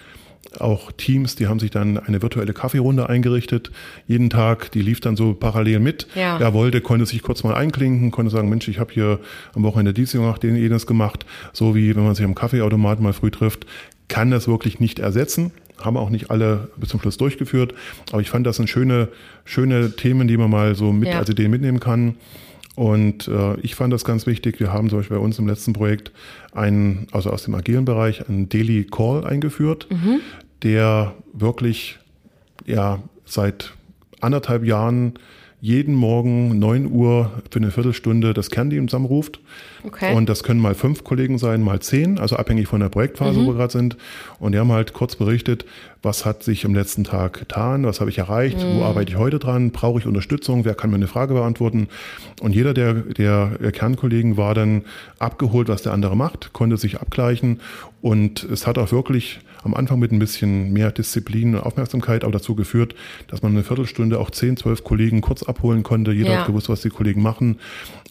auch Teams, die haben sich dann eine virtuelle Kaffeerunde eingerichtet. Jeden Tag, die lief dann so parallel mit. Ja. Wer wollte, konnte sich kurz mal einklinken, konnte sagen, Mensch, ich habe hier am Wochenende dies gemacht, den jenes gemacht. So wie wenn man sich am Kaffeeautomaten mal früh trifft, kann das wirklich nicht ersetzen. Haben auch nicht alle bis zum Schluss durchgeführt. Aber ich fand, das sind schöne, schöne Themen, die man mal so mit ja. als Idee mitnehmen kann. Und äh, ich fand das ganz wichtig. Wir haben zum Beispiel bei uns im letzten Projekt einen, also aus dem agilen Bereich, einen Daily Call eingeführt, mhm. der wirklich ja seit anderthalb Jahren jeden Morgen 9 Uhr für eine Viertelstunde das Kernteam zusammenruft. Okay. Und das können mal fünf Kollegen sein, mal zehn, also abhängig von der Projektphase, mhm. wo wir gerade sind. Und die haben halt kurz berichtet, was hat sich am letzten Tag getan, was habe ich erreicht, mhm. wo arbeite ich heute dran, brauche ich Unterstützung, wer kann mir eine Frage beantworten. Und jeder der, der Kernkollegen war dann abgeholt, was der andere macht, konnte sich abgleichen. Und es hat auch wirklich am Anfang mit ein bisschen mehr Disziplin und Aufmerksamkeit auch dazu geführt, dass man eine Viertelstunde auch zehn, zwölf Kollegen kurz abholen konnte. Jeder ja. hat gewusst, was die Kollegen machen.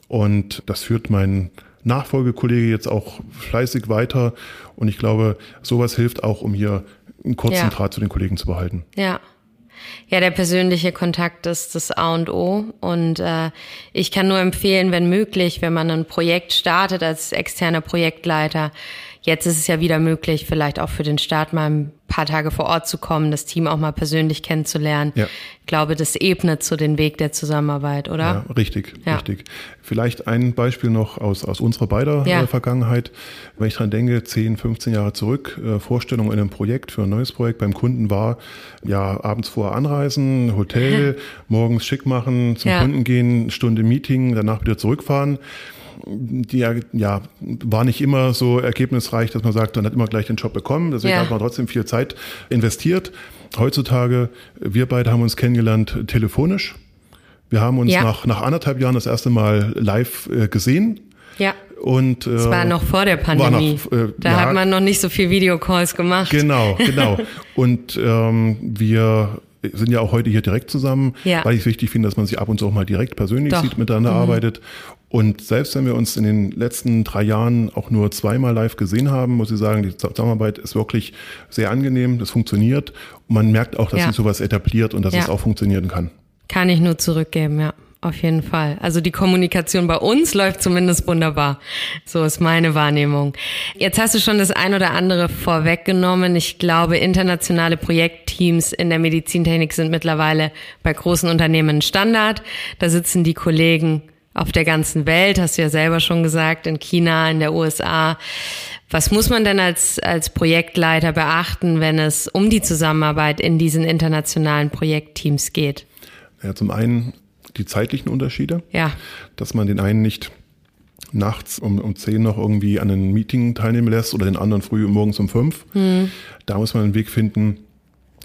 Und das führt mein Nachfolgekollege jetzt auch fleißig weiter. Und ich glaube, sowas hilft auch, um hier einen kurzen ja. Draht zu den Kollegen zu behalten. Ja. Ja, der persönliche Kontakt ist das A und O. Und äh, ich kann nur empfehlen, wenn möglich, wenn man ein Projekt startet als externer Projektleiter, Jetzt ist es ja wieder möglich, vielleicht auch für den Start mal ein paar Tage vor Ort zu kommen, das Team auch mal persönlich kennenzulernen. Ja. Ich glaube, das ebnet so den Weg der Zusammenarbeit, oder? Ja, richtig, ja. richtig. Vielleicht ein Beispiel noch aus, aus unserer beider ja. Äh, Vergangenheit. Wenn ich dran denke, 10, 15 Jahre zurück, äh, Vorstellung in einem Projekt für ein neues Projekt beim Kunden war, ja, abends vorher anreisen, Hotel, morgens schick machen, zum Kunden gehen, Stunde Meeting, danach wieder zurückfahren die ja, war nicht immer so ergebnisreich, dass man sagt, man hat immer gleich den Job bekommen. Deswegen ja. hat man trotzdem viel Zeit investiert. Heutzutage, wir beide haben uns kennengelernt telefonisch. Wir haben uns ja. nach, nach anderthalb Jahren das erste Mal live äh, gesehen. Ja. Und, äh, das war noch vor der Pandemie. Noch, äh, da ja, hat man noch nicht so viel Videocalls gemacht. Genau, genau. Und ähm, wir sind ja auch heute hier direkt zusammen, ja. weil ich es wichtig finde, dass man sich ab und zu auch mal direkt persönlich Doch. sieht, miteinander mhm. arbeitet. Und selbst wenn wir uns in den letzten drei Jahren auch nur zweimal live gesehen haben, muss ich sagen, die Zusammenarbeit ist wirklich sehr angenehm, das funktioniert. Und man merkt auch, dass ja. sich sowas etabliert und dass ja. es auch funktionieren kann. Kann ich nur zurückgeben, ja. Auf jeden Fall. Also die Kommunikation bei uns läuft zumindest wunderbar. So ist meine Wahrnehmung. Jetzt hast du schon das ein oder andere vorweggenommen. Ich glaube, internationale Projektteams in der Medizintechnik sind mittlerweile bei großen Unternehmen Standard. Da sitzen die Kollegen auf der ganzen Welt, hast du ja selber schon gesagt, in China, in der USA. Was muss man denn als, als Projektleiter beachten, wenn es um die Zusammenarbeit in diesen internationalen Projektteams geht? Ja, zum einen die zeitlichen Unterschiede. Ja. Dass man den einen nicht nachts um, um zehn noch irgendwie an einem Meeting teilnehmen lässt oder den anderen früh morgens um fünf. Hm. Da muss man einen Weg finden,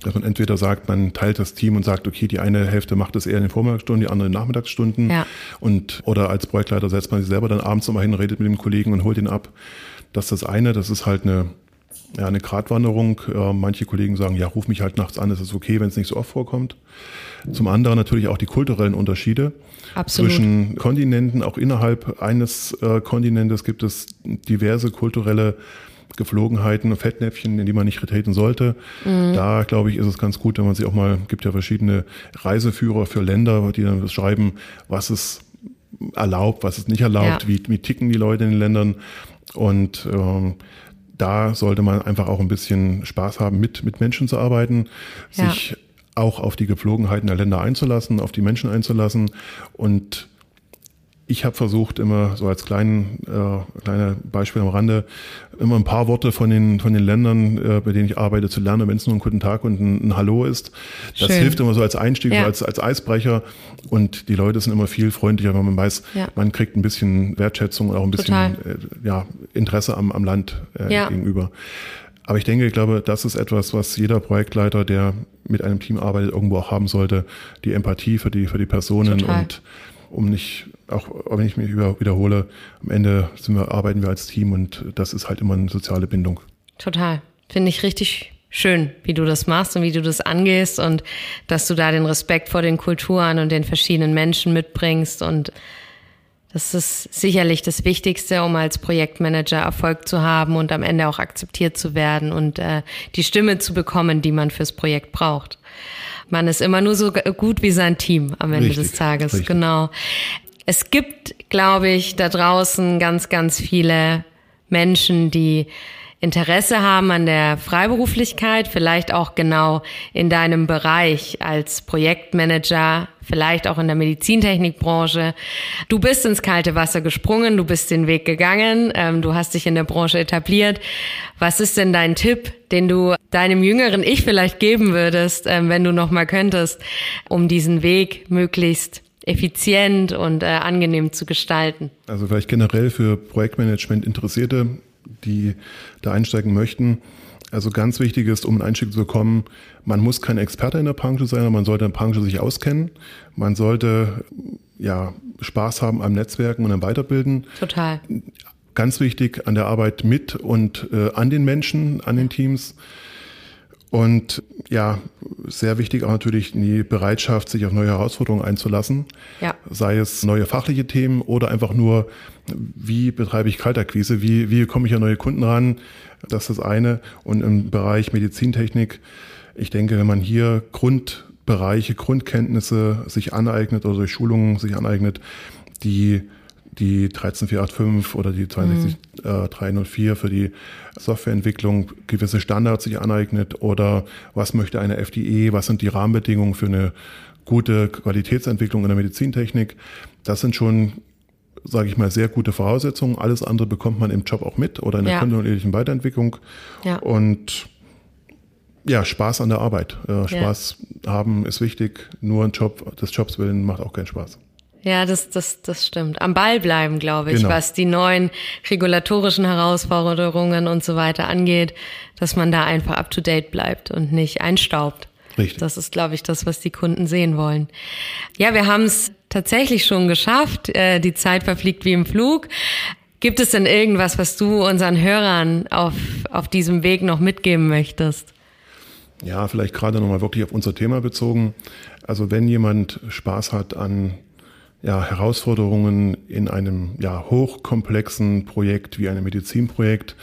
dass man entweder sagt, man teilt das Team und sagt, okay, die eine Hälfte macht es eher in den Vormittagsstunden, die andere in den Nachmittagsstunden. Ja. Und, oder als Projektleiter setzt man sich selber dann abends nochmal hin, redet mit dem Kollegen und holt ihn ab. Das ist das eine, das ist halt eine ja, eine Gratwanderung. Äh, manche Kollegen sagen, ja, ruf mich halt nachts an, es ist okay, wenn es nicht so oft vorkommt. Zum anderen natürlich auch die kulturellen Unterschiede Absolut. zwischen Kontinenten. Auch innerhalb eines äh, Kontinentes gibt es diverse kulturelle Geflogenheiten, Fettnäpfchen, in die man nicht treten sollte. Mhm. Da, glaube ich, ist es ganz gut, wenn man sich auch mal, gibt ja verschiedene Reiseführer für Länder, die dann beschreiben, was es erlaubt, was es nicht erlaubt, ja. wie, wie ticken die Leute in den Ländern. Und ähm, da sollte man einfach auch ein bisschen Spaß haben, mit, mit Menschen zu arbeiten, ja. sich auch auf die Gepflogenheiten der Länder einzulassen, auf die Menschen einzulassen und ich habe versucht, immer so als kleinen, äh, kleine Beispiel am Rande, immer ein paar Worte von den, von den Ländern, äh, bei denen ich arbeite, zu lernen, wenn es nur ein guten Tag und ein, ein Hallo ist. Das Schön. hilft immer so als Einstieg, ja. so als, als Eisbrecher. Und die Leute sind immer viel freundlicher, wenn man weiß, ja. man kriegt ein bisschen Wertschätzung und auch ein bisschen äh, ja, Interesse am, am Land äh, ja. gegenüber. Aber ich denke, ich glaube, das ist etwas, was jeder Projektleiter, der mit einem Team arbeitet, irgendwo auch haben sollte. Die Empathie für die, für die Personen Total. und um nicht, auch wenn ich mich wiederhole, am Ende wir, arbeiten wir als Team und das ist halt immer eine soziale Bindung. Total. Finde ich richtig schön, wie du das machst und wie du das angehst und dass du da den Respekt vor den Kulturen und den verschiedenen Menschen mitbringst und das ist sicherlich das Wichtigste, um als Projektmanager Erfolg zu haben und am Ende auch akzeptiert zu werden und äh, die Stimme zu bekommen, die man fürs Projekt braucht. Man ist immer nur so gut wie sein Team am Ende richtig, des Tages. Richtig. Genau. Es gibt, glaube ich, da draußen ganz, ganz viele Menschen, die Interesse haben an der Freiberuflichkeit, vielleicht auch genau in deinem Bereich als Projektmanager, vielleicht auch in der Medizintechnikbranche. Du bist ins kalte Wasser gesprungen, du bist den Weg gegangen, ähm, du hast dich in der Branche etabliert. Was ist denn dein Tipp, den du deinem jüngeren Ich vielleicht geben würdest, ähm, wenn du noch mal könntest, um diesen Weg möglichst effizient und äh, angenehm zu gestalten? Also vielleicht generell für Projektmanagement Interessierte die da einsteigen möchten. Also ganz wichtig ist, um einen Einstieg zu bekommen, man muss kein Experte in der Branche sein, aber man sollte in der Branche sich auskennen. Man sollte ja Spaß haben am Netzwerken und am Weiterbilden. Total. Ganz wichtig an der Arbeit mit und äh, an den Menschen, an den Teams. Und ja, sehr wichtig auch natürlich die Bereitschaft, sich auf neue Herausforderungen einzulassen. Ja. Sei es neue fachliche Themen oder einfach nur, wie betreibe ich Kaltakquise, wie, wie komme ich an neue Kunden ran. Das ist das eine. Und im Bereich Medizintechnik, ich denke, wenn man hier Grundbereiche, Grundkenntnisse sich aneignet oder durch Schulungen sich aneignet, die die 13485 oder die 62304 mhm. für die Softwareentwicklung gewisse Standards sich aneignet oder was möchte eine FDE, was sind die Rahmenbedingungen für eine gute Qualitätsentwicklung in der Medizintechnik. Das sind schon, sage ich mal, sehr gute Voraussetzungen. Alles andere bekommt man im Job auch mit oder in der ja. kontinuierlichen Weiterentwicklung. Ja. Und ja, Spaß an der Arbeit. Äh, Spaß ja. haben ist wichtig. Nur ein Job des Jobs willen macht auch keinen Spaß. Ja, das, das, das stimmt. Am Ball bleiben, glaube ich, genau. was die neuen regulatorischen Herausforderungen und so weiter angeht, dass man da einfach up to date bleibt und nicht einstaubt. Richtig. Das ist, glaube ich, das, was die Kunden sehen wollen. Ja, wir haben es tatsächlich schon geschafft. Äh, die Zeit verfliegt wie im Flug. Gibt es denn irgendwas, was du unseren Hörern auf, auf diesem Weg noch mitgeben möchtest? Ja, vielleicht gerade nochmal wirklich auf unser Thema bezogen. Also wenn jemand Spaß hat an ja, Herausforderungen in einem ja, hochkomplexen Projekt wie einem Medizinprojekt,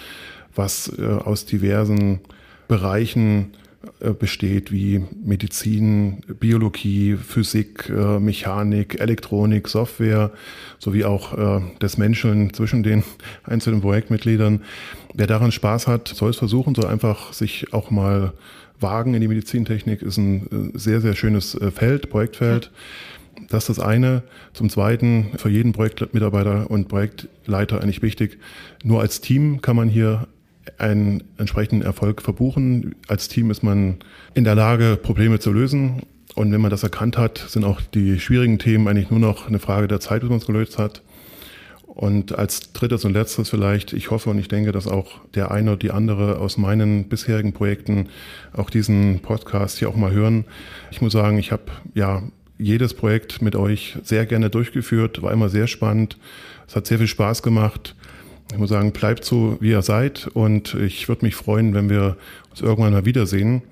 was äh, aus diversen Bereichen äh, besteht, wie Medizin, Biologie, Physik, äh, Mechanik, Elektronik, Software, sowie auch äh, des Menschen zwischen den einzelnen Projektmitgliedern. Wer daran Spaß hat, soll es versuchen, soll einfach sich auch mal wagen in die Medizintechnik, ist ein äh, sehr, sehr schönes äh, Feld, Projektfeld. Ja das ist das eine. Zum Zweiten, für jeden Projektmitarbeiter und Projektleiter eigentlich wichtig, nur als Team kann man hier einen entsprechenden Erfolg verbuchen. Als Team ist man in der Lage, Probleme zu lösen. Und wenn man das erkannt hat, sind auch die schwierigen Themen eigentlich nur noch eine Frage der Zeit, bis man es gelöst hat. Und als drittes und letztes vielleicht, ich hoffe und ich denke, dass auch der eine oder die andere aus meinen bisherigen Projekten auch diesen Podcast hier auch mal hören. Ich muss sagen, ich habe ja jedes Projekt mit euch sehr gerne durchgeführt, war immer sehr spannend. Es hat sehr viel Spaß gemacht. Ich muss sagen, bleibt so, wie ihr seid. Und ich würde mich freuen, wenn wir uns irgendwann mal wiedersehen.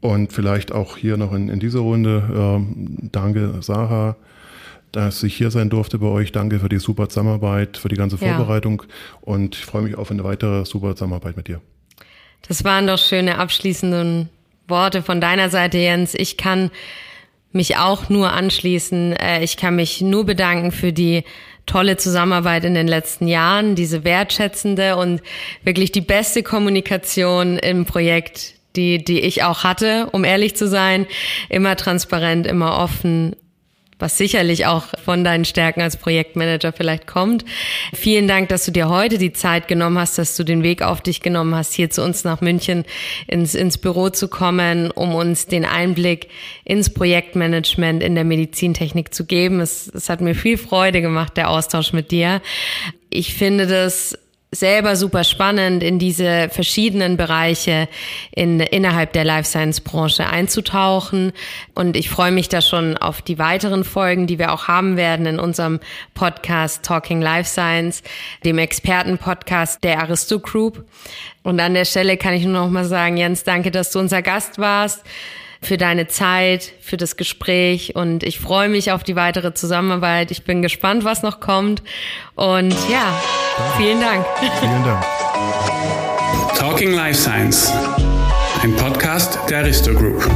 Und vielleicht auch hier noch in, in dieser Runde. Ähm, danke, Sarah, dass ich hier sein durfte bei euch. Danke für die super Zusammenarbeit, für die ganze Vorbereitung. Ja. Und ich freue mich auf eine weitere super Zusammenarbeit mit dir. Das waren doch schöne abschließende Worte von deiner Seite, Jens. Ich kann mich auch nur anschließen. Äh, ich kann mich nur bedanken für die tolle Zusammenarbeit in den letzten Jahren, diese wertschätzende und wirklich die beste Kommunikation im Projekt, die, die ich auch hatte, um ehrlich zu sein. Immer transparent, immer offen, was sicherlich auch von deinen Stärken als Projektmanager vielleicht kommt. Vielen Dank, dass du dir heute die Zeit genommen hast, dass du den Weg auf dich genommen hast, hier zu uns nach München ins, ins Büro zu kommen, um uns den Einblick ins Projektmanagement in der Medizintechnik zu geben. Es, es hat mir viel Freude gemacht, der Austausch mit dir. Ich finde das selber super spannend, in diese verschiedenen Bereiche in, innerhalb der Life Science Branche einzutauchen. Und ich freue mich da schon auf die weiteren Folgen, die wir auch haben werden in unserem Podcast Talking Life Science, dem Expertenpodcast der Aristo Group. Und an der Stelle kann ich nur noch mal sagen, Jens, danke, dass du unser Gast warst für deine Zeit, für das Gespräch und ich freue mich auf die weitere Zusammenarbeit. Ich bin gespannt, was noch kommt und ja, vielen Dank. Vielen Dank. Talking Life Science, ein Podcast der Aristo Group.